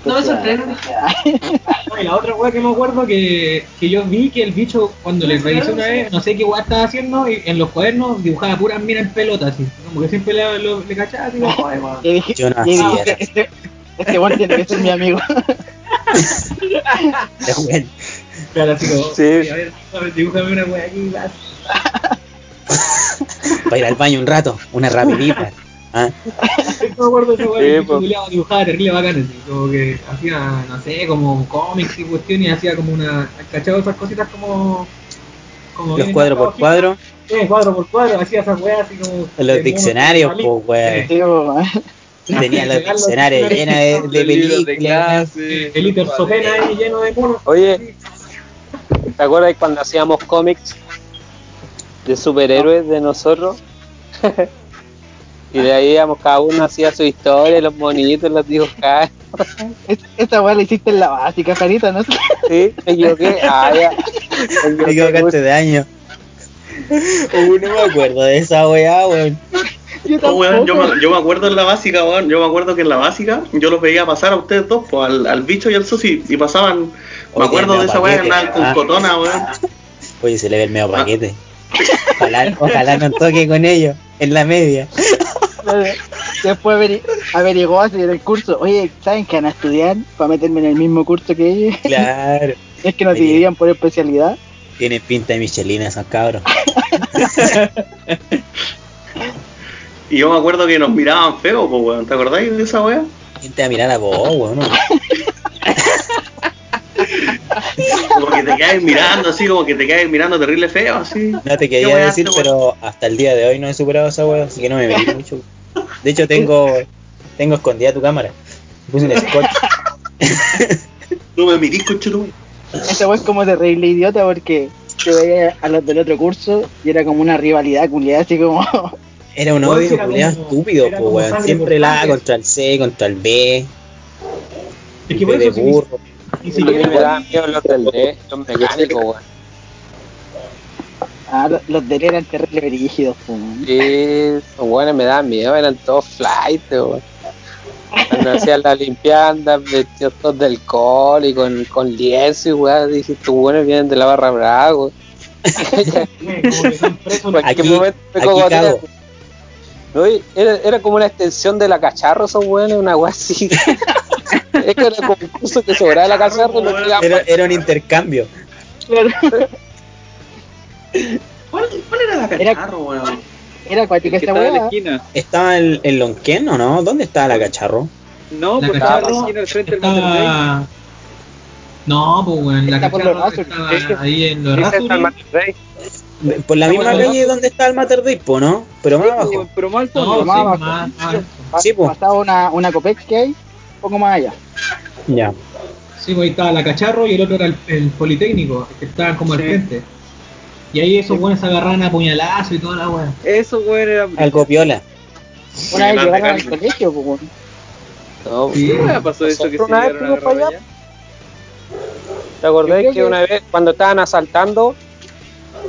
No me sorprende. No, y la otra weá que me acuerdo que, que yo vi que el bicho, cuando le revisé una vez, no sé qué weá estaba haciendo, y en los cuadernos dibujaba puras minas en pelota, así. Como que siempre le, lo- le cachaba, así "Joder, weón". Y dije, Yo no hacía este, este weón tiene que ser mi amigo. Claro, así como, Sí. "Oye, a ver, a ver, dibújame una weá aquí, vas". Para ir al baño un rato, una rapidita. ¿Ah? Sí, me acuerdo de ese weá, Sí, culiao dibujaba terrible bacán, así, como que hacía, no sé, como cómics y cuestiones, hacía como una, ¿cachado? Esas cositas como... como Los cuadro por cuadro, Sí, cuadro por cuadro, hacía esas weas así como... Los diccionarios, tenía los diccionarios llenos de, de películas. El Iter Sopena ahí lleno de monos. Oye, ¿te acuerdas cuando hacíamos cómics de superhéroes de nosotros? y de ahí íbamos, cada uno hacía su historia, los monitos, los dibujaba. Es- Esta weá la hiciste en la básica, Jarita, ¿no? Sí, me equivoqué. Ah, ya. Me equivocaste de año. Uh, no me acuerdo de esa weá, weón. Yo Oh, weón, yo, me, yo me acuerdo en la básica, weón. Yo me acuerdo que en la básica yo los veía pasar a ustedes dos, pues, al, al bicho y al sushi. Y pasaban. Me acuerdo de esa weá que paquete. andaban con Ah. cotona, weón. Oye, se le ve el medio paquete. Ojalá, ojalá no toque con ellos en la media. Después averi- averiguó así en el curso. Oye, ¿saben que van a estudiar para meterme en el mismo curso que ellos? Claro. Es que nos Oye. dividían por especialidad. Tienen pinta de Michelin esos cabros. Y yo me acuerdo que nos miraban feo, pues, weón. ¿Te acordáis de esa weá? ¿Quién te va a mirar a vos, weón? Como que te quedas mirando así, como que te quedas mirando terrible feo, así. No te quería weá, decir, weá. pero hasta el día de hoy no he superado esa weá, así que no me metí mucho. De hecho, tengo tengo escondida tu cámara. Puse un scotch. No me mirís, conchetum. Ese weón es como terrible idiota porque yo veía a los del otro curso y era como una rivalidad culiada, así como. Era un odio culiado estúpido, po, weón. Siempre la A contra el C, contra el B. Es que por si, burro. Ni me daban miedo los del D, los mecánicos, weón. Ah, los, los de él eran terrible brígidos, weón. Sí, esos weones me daban miedo, eran todos flight, weón. Cuando hacían la limpianda, vestidos todos de alcohol y con, con lienzo y weón, dije, estos weones vienen de la barra brava, weón. eh, como que son presos ¿En qué Aquí- momento me aquí. No, era, era como una extensión de la cacharro, esos weones, una weá así. es que era como un curso que sobraba la cacharro y lo tiraban Era, era un intercambio. ¿Cuál, cuál era la cacharro, weón? Era acuática que esta estaba en la esquina. ¿Estaba en, en Lonquén o no? ¿Dónde estaba la cacharro? No, La porque estaba en la cacharro esquina al frente del Monterrey. No, pues weón, la Está cacharro estaba ahí en los el. Monterrey. Por la misma calle donde está el Mater Dei, po, ¿no? Pero más abajo. Weón, Pero No, más abajo. más, más. Pa- Sí, po. Pasaba una, una Copec que hay, un poco más allá. Ya. Sí, pues ahí estaba la Cacharro y el otro era el, el Politécnico, que estaban como al Sí. frente. Y ahí esos buenos se agarraban a puñalazo y toda la weá. Eso, weón, era. Algo piola. Una vez llegaron al colegio, pues, weón. No, Sí. ¿Qué weá pasó eso que se llegaron a? ¿Te creo que, que- una vez cuando estaban asaltando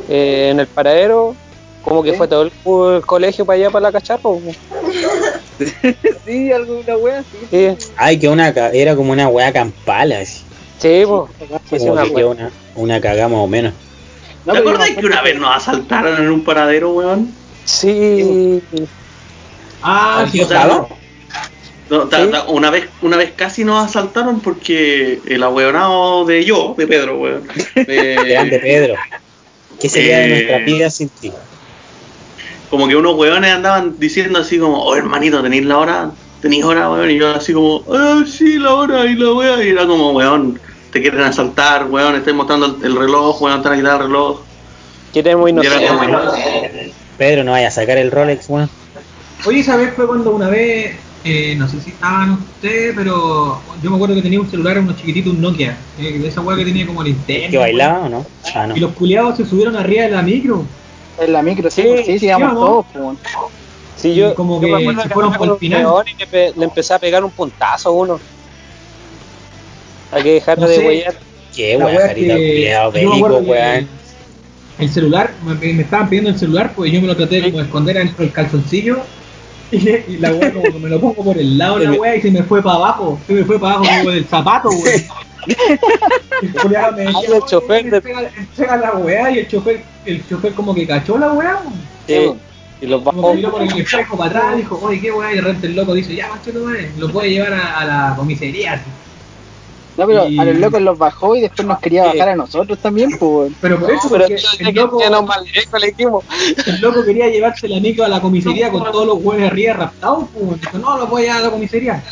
eh, en el paradero, como que Sí. fue todo el, el colegio para allá para la cacharro? Sí, alguna weá, sí. Sí, Ay, que una era como una weá campala, así. sí, po. Sí, sí, Como me que una, una cagada más o menos. No, ¿Te me que una vez nos asaltaron en un paradero, weón? Sí, Ah, sí, O sea, claro. No, ta- Sí. ta- una vez una vez casi nos asaltaron porque el ahueonado de yo, de Pedro, weón. Grande eh, Pedro. ¿Qué sería de eh, nuestra vida sin ti? Como que unos weones andaban diciendo así como, oh hermanito, ¿tenéis la hora? ¿Tenéis hora, weón? Y yo así como, ah, sí, la hora y la wea. Y era como, weón, te quieren asaltar, weón, estoy mostrando el, el reloj, weón, están a quitar el reloj. queremos inocentes. Pedro, no vaya a sacar el Rolex, weón. Oye, esa vez fue cuando una vez, eh, no sé si estaban ustedes, pero yo me acuerdo que tenía un celular, unos chiquititos, un Nokia, eh, de esa weá que tenía como linterna. ¿Que bailaba o no? Ah, no. Y los culiados se subieron arriba de la micro. En la micro, sí, Sí, sí, sí, íbamos todos, pues. Sí, yo, Como yo que me se fueron por con el final. y le, pe- le empecé a pegar un puntazo a uno. Hay que dejar No de huellar. Qué La weón, me bélico, weón. El celular, me, me estaban pidiendo el celular, pues yo me lo traté de como de esconder dentro del calzoncillo. Y, y la weá como que me lo pongo por el lado de la weá y se me fue para abajo. Se me fue para abajo como del zapato, weón. Ay, el "Oye, chofer de- entrega, entrega la weá y el chofer, el chofer como que cachó la weá. Sí. Y los Como bajó. que miró por el espejo para atrás, dijo, oye, qué weá, y de repente el loco dice, ya, madre, lo puede llevar a, a la comisaría. No, pero Y- a los locos los bajó y después nos quería bajar a nosotros también, pues. Pero por eso, Pero porque el loco, no el loco quería llevarse la micro a la comisaría con todos los huevos arriba raptados, pues. Dijo, no, lo voy a llevar a la comisaría.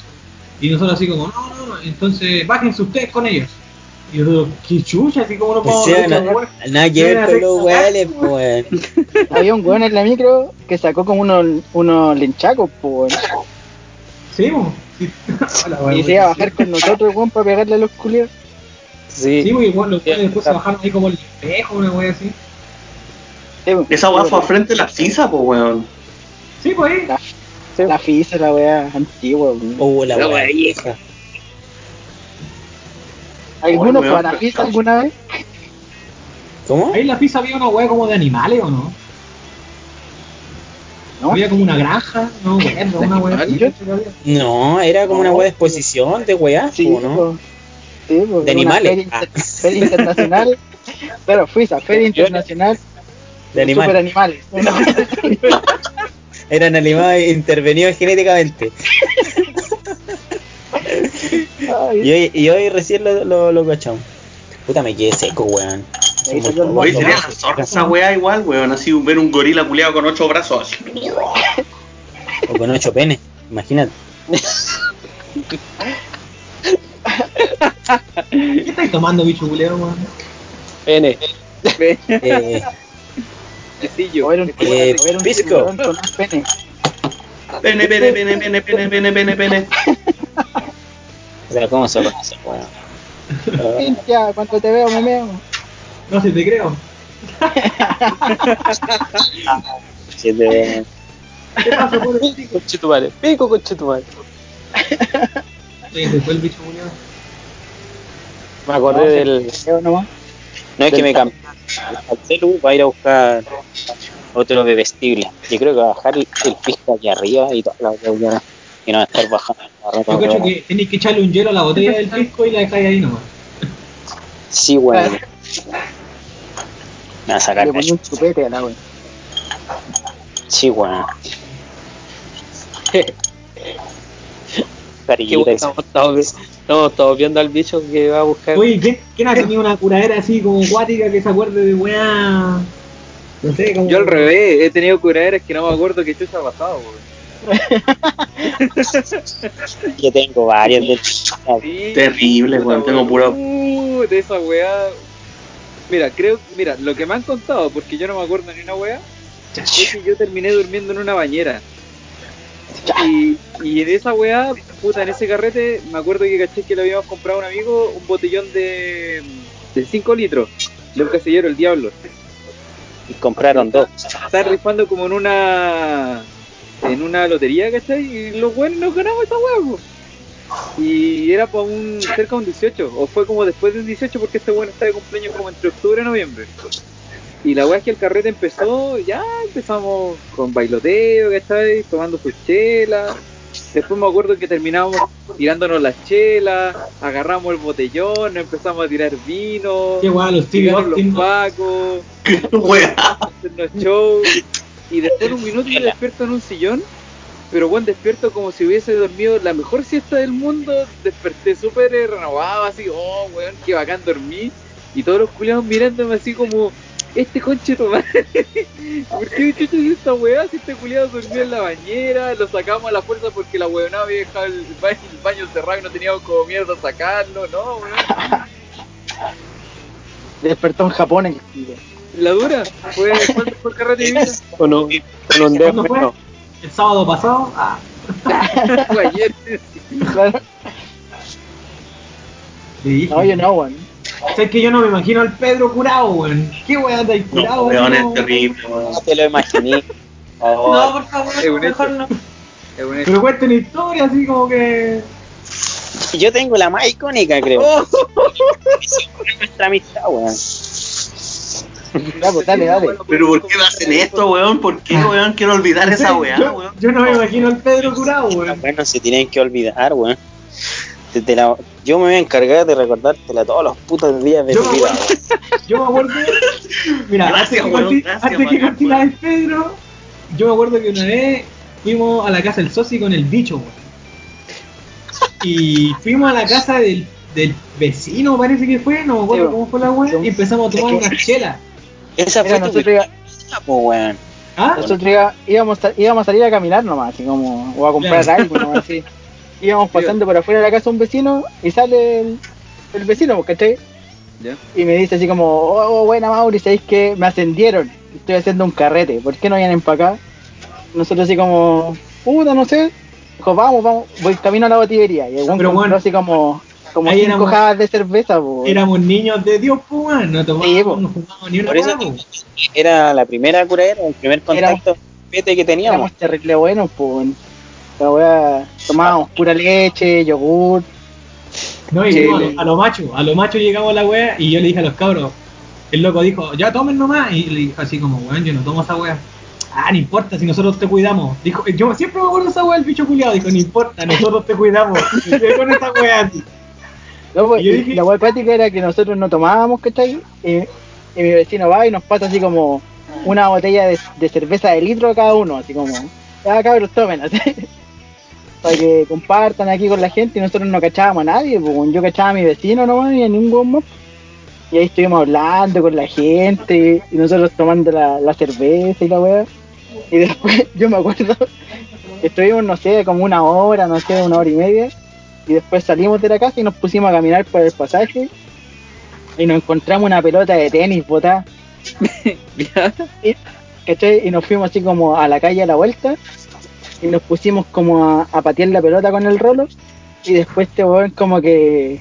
Y nosotros así como, no, no, no, entonces bájense ustedes con ellos. Y nosotros, qué chucha, así como no podemos weá? nada que ver con los weones, weón. Había un weón en la micro que sacó como unos, unos linchacos, pues. Sí, weá, Y se iba a bajar con nosotros, weón, para pegarle a los culiados. Sí. Sí, igual los weones después se bajaron ahí como el espejo, una wea así. Esa weá fue al frente de la FISA, pues, weón. Sí, pues ahí. La, la FISA, la weá antigua, weón. Oh, la La weá weá vieja. ¿Alguno fue a la FISA alguna vez? ¿Cómo? Ahí en la pizza había una wea como de animales, ¿o no? ¿No? Había como una granja, no, una wea? No, era como una weá de exposición de weá, Sí, ¿no? Sí, De animales. Feria, Ah. inter- feria internacional. Pero FISA, Feria Internacional De Super animales. Eran animales intervenidos genéticamente. Y hoy, y hoy recién lo, lo, lo cachamos. Puta, me quedé seco, weón. Oye, mono. sería la zorra esa weá igual, weón. Así ver un gorila culeado con ocho brazos así. O con ocho penes, imagínate. ¿Qué estáis tomando, bicho culeo, weón? N. Eh, Quesillo. o era un, Eh, o era un pisco. tiburón con un pene. Pene, pene, pene, pene, pene, pene, pene, pene. o sea, ¿cómo se conoce, weón? Cintia, cuando te veo me meo. No sé, te creo. Si te- ¿Qué pasa, por el pico? Conchetumare. Pico conchetumare. Se fue el bicho culeo. Me acordé No, del. Veo. No es que me cambié al celu para ir a buscar otro bebestible. Yo creo que va a bajar el, el pisco aquí arriba y toda la. Y no va a estar bajando. Yo weón. que tenéis que echarle un hielo a la botella del pisco y la dejáis ahí nomás. Sí, weón. Me va a sacar Le ponía un chupete a la weón. Sí, bueno, todos, estamos todos viendo al bicho que va a buscar. Oye, ¿quién, quién ha tenido una curadera así como acuática que se acuerde de weá? No sé, como. Yo al revés, he tenido curaderas que no me acuerdo qué chucha ha pasado, weón. Yo tengo varias de Sí, Terrible, weón, tengo puro- de esa weá. Mira, creo, mira, lo que me han contado, porque yo no me acuerdo ni una wea, es que yo terminé durmiendo en una bañera. Y, y en esa weá, puta, en ese carrete, me acuerdo que caché que le habíamos comprado a un amigo un botellón de, de 5 litros, de un casillero, el diablo. Y compraron dos. Estaba rifando como en una en una lotería, ¿cachai? Y los buenos nos ganamos esa weá, po. Y era para un cerca de un 18, o fue como después del 18 porque este bueno está de cumpleaños como entre octubre y noviembre. Y la weá es que el carrete empezó, ya empezamos con bailoteo, ¿cachai? Tomando sus chelas. Después me acuerdo que terminamos tirándonos las chelas, agarramos el botellón, nos empezamos a tirar vino, Qué guay, los llegaron los pacos, Wea. hacernos show. Y después de un minuto yo despierto en un sillón, pero bueno, despierto como si hubiese dormido la mejor siesta del mundo. Desperté súper renovado, así, oh, weón, qué bacán dormí. Y todos los culiados mirándome así como, este conche tu madre. ¿Por qué chucha es esta weá? Si este culiado durmió en la bañera, lo sacamos a la fuerza porque la weonada había dejado el baño, el baño cerrado y no teníamos como mierda sacarlo, no, weón. Despertó en Japón el tío. La dura, fue, fue, fue carrete de vida. Con un, con un dedo ¿Cuándo fue? menos. El sábado pasado. Ah, ayer. Claro. dije. No, yo no, weón. ¿Sabes que yo no me imagino al Pedro curado, weón? ¿Qué weón anda ahí No, curado? weón, no? es terrible, weón. No te lo imaginé. No, por favor, Es mejor no. Es un. Pero cuenta una historia así como que. Yo tengo la más icónica, creo. Oh. Nuestra amistad, weón. Pues dale, dale. Pero ¿por qué me hacen esto, weón? ¿Por qué, weón? Quiero olvidar esa weá, yo, weón. yo no me imagino al Pedro curado, weón. Bueno, se tienen que olvidar, weón. Te- te la- yo me voy a encargar de recordártela todos los putos días de Yo me vida, acuerdo, yo me acuerdo, mira, Gracias, antes gracias, antes que weón. el Pedro, yo me acuerdo que una vez fuimos a la casa del soci con el bicho, weón. Y fuimos a la casa del, del vecino, parece que fue, no me acuerdo Sí, cómo fue la weón, y empezamos a tomar Es que- una chela. Esa fue tu nosotros, iba- weón. ¿Ah? nosotros íbamos, a, íbamos a salir a caminar nomás, así como, o a comprar Claro. algo, nomás, así. Íbamos pasando por afuera de la casa de un vecino y sale el, el vecino, pues, ¿cachai? Ya. Y me dice así como, oh, buena Mauri, ¿sabéis que me ascendieron? Estoy haciendo un carrete, ¿por qué no vienen para acá? Nosotros así como, puta, no sé. Dijo, vamos, vamos, voy camino a la botillería. Y el Pero bueno, así como, como ahí cinco éramos- de cerveza, pues. Éramos niños de Dios, pues, weón, no tomábamos, Sí, po. no ni una Por eso po. era la primera curadera, el primer contacto que teníamos. Éramos terrible buenos, pues. La weá, tomábamos pura leche, yogur. No, y a, lo- a lo macho, a lo macho llegamos a la wea y yo le dije a los cabros, el loco dijo, ya tomen nomás, y le dijo así como, weón, yo no tomo esa wea. Ah, no importa, si nosotros te cuidamos. Dijo, yo siempre me acuerdo de esa wea del bicho culiado, dijo, no importa, nosotros te cuidamos. Y con esa wea así. No, pues, Y yo dije- la weá práctica era que nosotros no tomábamos, ¿cachai? Y, y mi vecino va y nos pasa así como una botella de, de cerveza de litro a cada uno, así como, ya cabros, tomen, así. Para que compartan aquí con la gente y nosotros no cachábamos a nadie, pues yo cachaba a mi vecino nomás y a ningún más. Y ahí estuvimos hablando con la gente y nosotros tomando la, la cerveza y la weá. Y después yo me acuerdo que estuvimos, no sé, como una hora, no sé, una hora y media. Y después salimos de la casa y nos pusimos a caminar por el pasaje. Y nos encontramos una pelota de tenis botada. ¿cachai? Y nos fuimos así como a la calle a la vuelta. Y nos pusimos como a, a patear la pelota con el rolo. Y después este weón como que...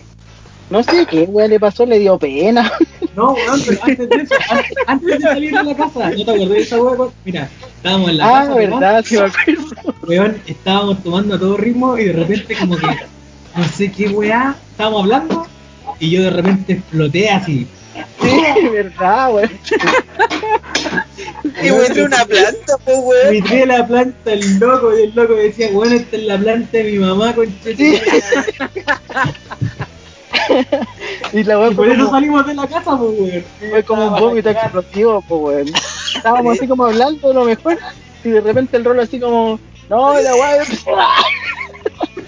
No sé qué weón le pasó, le dio pena. No, weón, pero antes de eso, antes, antes de salir de la casa, ¿no te acordás de esa wea? Mira, estábamos en la ah, casa, ¿no? verdad, sí me acuerdo. weón, estábamos tomando a todo ritmo y de repente como que, no sé qué weá, estábamos hablando y yo de repente exploté así. Sí, verdad, weón. Y muestra una planta, po, weón. Me tiré la planta el loco y el loco me decía, bueno, esta es la planta de mi mamá, con Sí. Y la weón por eso como, salimos de la casa, pues, weón. fue como un vómito explosivo, pues weón. Estábamos así como hablando de lo mejor. Y de repente el rolo así como... No, la weón...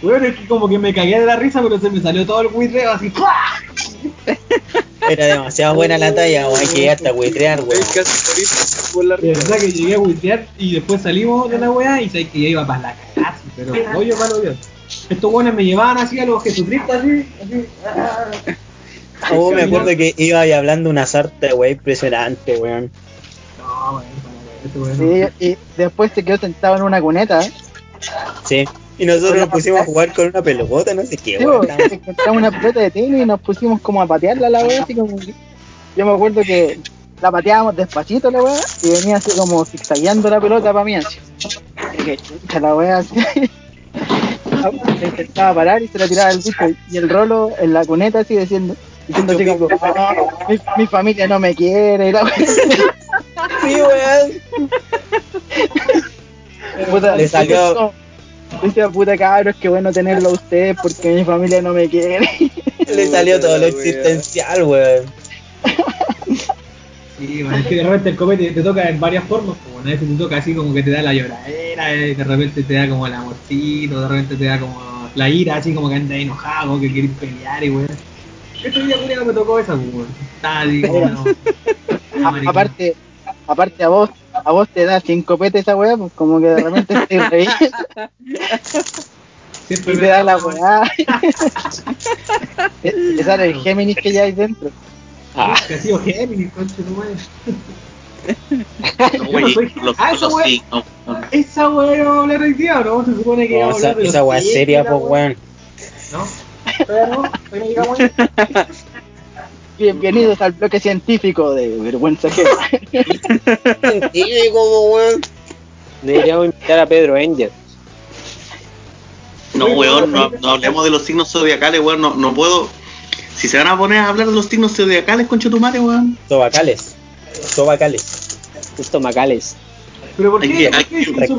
Weón, es que como que me cagué de la risa, pero se me salió todo el buitreo así. Era demasiado buena la talla, weón, que hasta huetrear, weón. Hay casi morir por la verdad que llegué a buitrear y después salimos de la weá y sabes que ya iba para la casa, pero hoyo para hoyo. Estos weones me llevaban así a los Jesucristo así, así. Oh, me acuerdo que iba ahí hablando una sarta, wey, impresionante, weón. No, weón, para weón. Sí, y después se quedó sentado en una cuneta. ¿eh? Sí. Y nosotros nos pusimos a jugar con una pelota, no sé qué, Sí, weón. encontramos una pelota de tenis y nos pusimos como a patearla la weá, así como Yo me acuerdo que la pateábamos despacito la weá y venía así como zigzagueando la pelota para mí así. Y que chucha la weá así. Se intentaba parar y se la tiraba el bicho y el rolo en la cuneta así diciendo, diciendo así como, "No, mi, mi familia no me quiere y la weá. Sí, weón. Le salió- Decía, puta cabros, qué bueno tenerlo a ustedes porque mi familia no me quiere. Le salió todo lo existencial, weón. Sí, bueno, es que de repente el copete te toca en varias formas, como una vez te toca así como que te da la lloradera, eh, de repente te da como el amorcito, de repente te da como la ira, así como que andas enojado, que quieres pelear y weón. Este día culiao, me tocó esa, weón. Estaba así como, no, no, A- maricón. aparte, aparte a vos, a vos te da cinco petes esa weá, pues como que de repente te reís Siempre y me te da la weá. te, sale el Géminis que ya hay dentro. Ah, Que ha sido Géminis, conche. No, Ah, esa. Esa weá no vamos a hablar hoy día, ¿o ¿no? Se supone que No, vamos a esa, hablar de esa weá es seria, pues, weón. ¿No? Todavía no, llegamos ahí. Bienvenidos al bloque científico de vergüenza que como weón. deberíamos invitar a Pedro Angel. No, weón, no, no hablemos de los signos zodiacales, weón. No, no puedo. Si se van a poner a hablar de los signos zodiacales, concha tu madre, weón. Sobacales. Sobacales. Estomacales. Pero ¿por Hay qué? que- ¿Por hay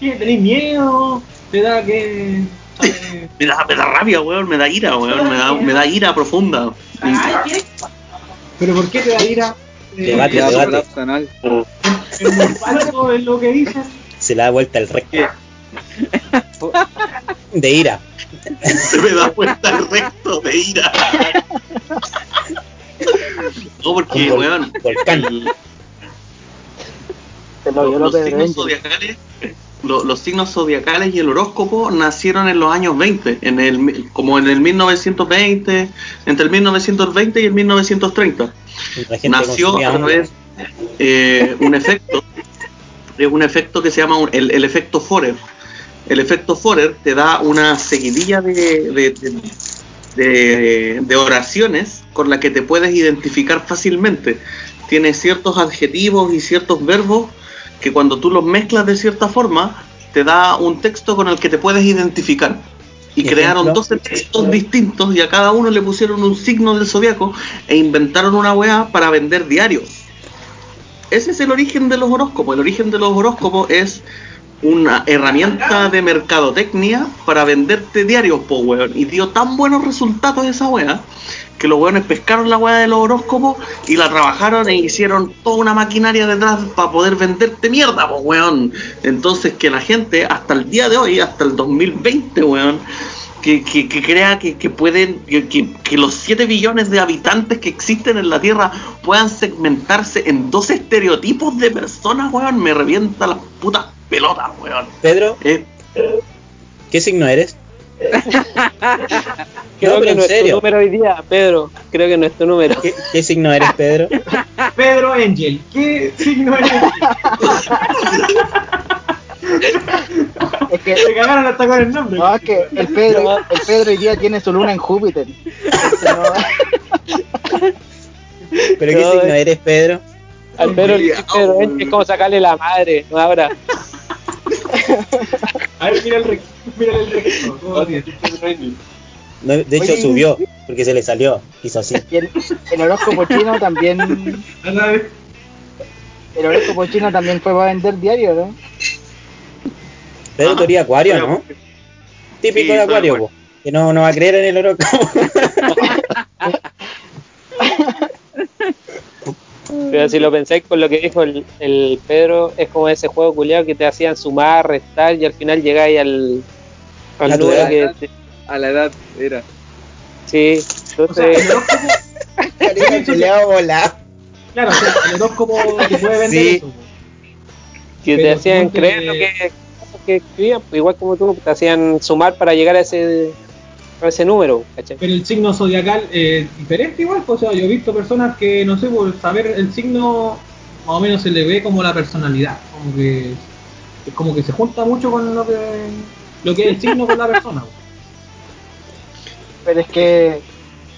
qué? ¿Tenés miedo? ¿Te da que...? Me da, me da rabia, weón. Me da ira, weón. Me da, me da ira profunda. ¿Pero por qué te da ira? Debate, debate. ¿Es muy falso en lo que dicen? Se le da vuelta el recto. De ira. Se me da vuelta el recto de ira. No, porque, weón. volcán. El- te lo dio los signos zodiacales lo- los signos zodiacales y el horóscopo nacieron en los años 20 en el como en el 1920 entre el 1920 y el 1930 La gente nació a través eh, un efecto es un efecto que se llama un- el, el efecto Forer. El efecto Forer te da una seguidilla de, de, de- de- de oraciones con la que te puedes identificar fácilmente. Tiene ciertos adjetivos y ciertos verbos que cuando tú los mezclas de cierta forma te da un texto con el que te puedes identificar y Ejemplo. crearon 12 textos distintos y a cada uno le pusieron un signo del zodiaco e inventaron una weá para vender diarios. Ese es el origen de los horóscopos. El origen de los horóscopos es una herramienta de mercadotecnia para venderte diarios, po weón. Y dio tan buenos resultados esa weá que los weones pescaron la weá de los horóscopos y la trabajaron e hicieron toda una maquinaria detrás para poder venderte mierda, po weón. Entonces que la gente hasta el día de hoy, hasta el 2020, weón, que, que, que crea que, que pueden, que, que- que los 7 billones de habitantes que existen en la Tierra puedan segmentarse en dos estereotipos de personas, weón, me revienta las putas pelotas, weón. Pedro, Eh, ¿qué signo eres? Creo No, pero que en no es tu serio. número hoy día, Pedro. Creo que no es tu número. ¿Qué, qué signo eres, Pedro? Pedro Angel, ¿qué signo es? Es que, Se cagaron hasta con el nombre. no, es que el Pedro, el Pedro hoy día tiene su luna en Júpiter. No- ¿Pero qué No, signo eh. eres, Pedro? Al Pedro, es como sacarle la madre, no ahora. A ver, mira el recto. Mira el recto. No, de hecho Oye. subió, porque se le salió. Así. y el, el horóscopo chino también, A ver. el horóscopo chino también fue para vender diario, ¿no? Pedro Ah, teoría acuario, ¿no? Típico Sí, de acuario, que no, no va a creer en el horóscopo. Pero si lo pensáis con lo que dijo el, el Pedro, es como ese juego culiado que te hacían sumar, restar y al final llegáis al, al A tu número edad. que. A la edad era. Sí, O sea, entonces. Claro, o sea, el horóscopo te puede vender Sí. eso. que te Pero hacían creer lo que, que escribían, pues igual como tú, te hacían sumar para llegar a ese a ese número, ¿cachai? Pero el signo zodiacal es diferente igual, pues, o sea, yo he visto personas que, no sé, por saber el signo, más o menos se le ve como la personalidad, como que es como que se junta mucho con lo que lo que es el signo con la persona. pues. Pero es que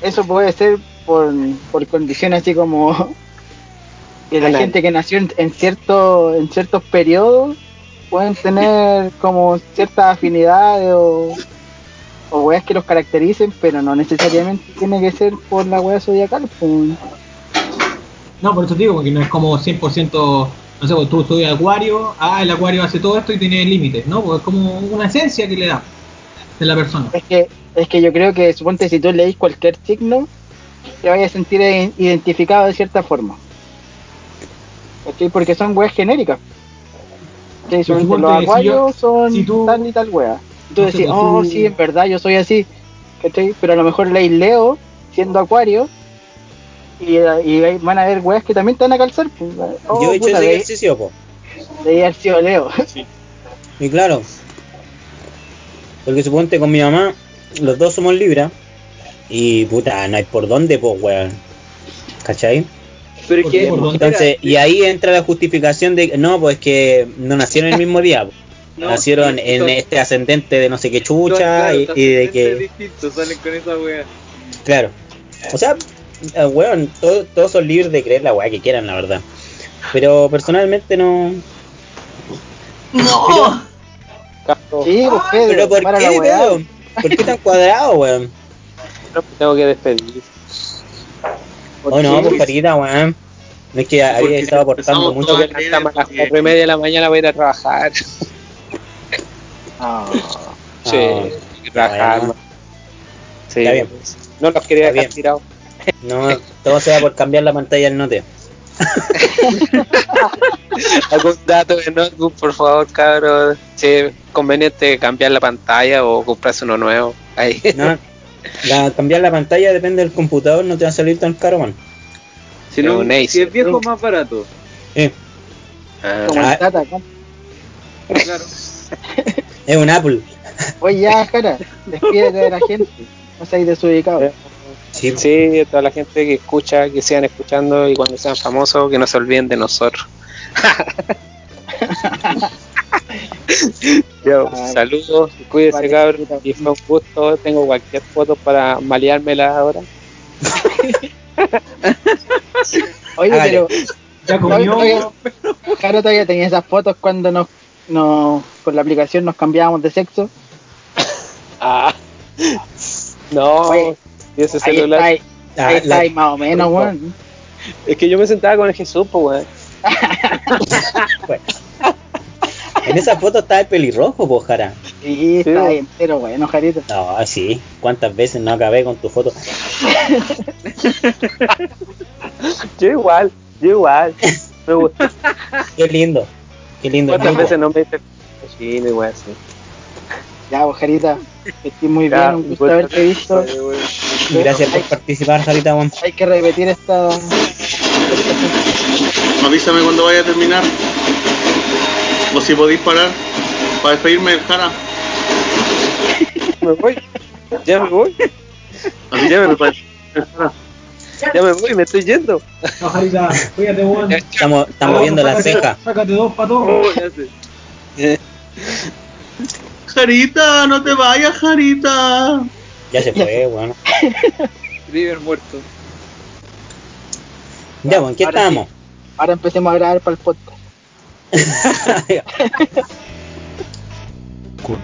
eso puede ser por, por condiciones así como que la Anal. gente que nació en, en cierto, en ciertos periodos pueden tener como ciertas afinidades o, o weas que los caractericen, pero no necesariamente tiene que ser por la wea zodiacal. Pues. No, por eso digo, porque no es como 100%, no sé, pues tú estudias acuario, ah, el acuario hace todo esto y tiene límites, ¿no? Porque es como una esencia que le da de la persona. Es que, es que yo creo que suponte si tú leís cualquier signo, te vayas a sentir identificado de cierta forma. Porque son weas genéricas. Los si acuarios yo- son si tú- tal y tal wea. Y tú decís, pues oh, tú- sí, en verdad yo soy así. ¿Cachai? Pero a lo mejor leís Leo siendo acuario y, y van a ver weas que también te van a calzar. Pues. Oh, Yo he hecho puta, ese de- ejercicio, po. de haber sido Leo. Y claro, porque suponte con mi mamá, los dos somos Libra, y puta, no hay por dónde, pues, weón. ¿Cachai? Pero. Entonces, y ahí entra la justificación de, no, pues que no nacieron el mismo día. No, nacieron sí, en son- este ascendente de no sé qué chucha, claro, y, y de que, distintos salen con esa wea. claro. O sea, eh, weón, todo- todos son libres de creer la weá que quieran, la verdad. Pero personalmente no. No. Carlos, Sí, pues Pedro, ¿Pero por qué, la weá. Pedro? ¿Por qué tan cuadrado, weón? tengo que despedir. Oh, no, pues carita, weón. No es que había Porque estado aportando mucho. que levantarme a las porque- cuatro y media de la mañana para ir a trabajar. Ah. Sí, que trabajar. Sí, Está bien. no los quería Está dejar bien. tirados. No, todo sea por cambiar la pantalla del note. ¿Algún dato de notebook, por favor, cabros? Si es conveniente cambiar la pantalla o comprarse uno nuevo. Ahí. No, la- cambiar la pantalla depende del computador, no te va a salir tan caro, man. Si, no, Un Ace. si es viejo, más barato. Eh, Ah, Como Ah. el Tata, ¿no? Claro. es un Apple. Oye, ya, cara, despídete de la gente. No seáis desubicados. Sí, Sí, toda la gente que escucha, que sigan escuchando y cuando sean famosos, que no se olviden de nosotros. Yo, Ah, saludos, cuídense vale, cabrón, y fue un gusto, tengo cualquier foto para maleármela ahora. Oye, pero Ya comió. oye. Jaro todavía tenía esas fotos cuando nos, nos con la aplicación nos cambiábamos de sexo. Ah, no, Oye, y ese Ahí celular. está, ahí, Ah, ahí está, ahí más o menos, weón. Es que yo me sentaba con el Jesús, pues, weón. pues. En esa foto está el pelirrojo, po, Jara. Sí, Sí, está ahí weón. entero, bueno, Jarito. No, sí. ¿Cuántas veces no acabé con tu foto? Yo igual, yo igual. Me gusta. Qué lindo. Qué lindo. ¿Cuántas veces no me dice cochino, igual, sí. Ya, vos, Jarita, estés muy Ya, bien, un gusto pues, haberte visto. Gracias por participar, Jarita. Hay que repetir esta. Avísame cuando vaya a terminar. O si podéis parar para despedirme del Jara. Me voy. Ya me voy. Avísame para Ya me voy, me estoy yendo. No, Jarita, cuídate, weón. Estamos, estamos viendo la ceja. Sácate dos para todos. Oh, ya sé. Jarita, no te vayas, Jarita. Ya se fue, weón. River muerto. Ya, weón, ¿qué Ahora estábamos? Ahora empecemos a grabar para el podcast. Con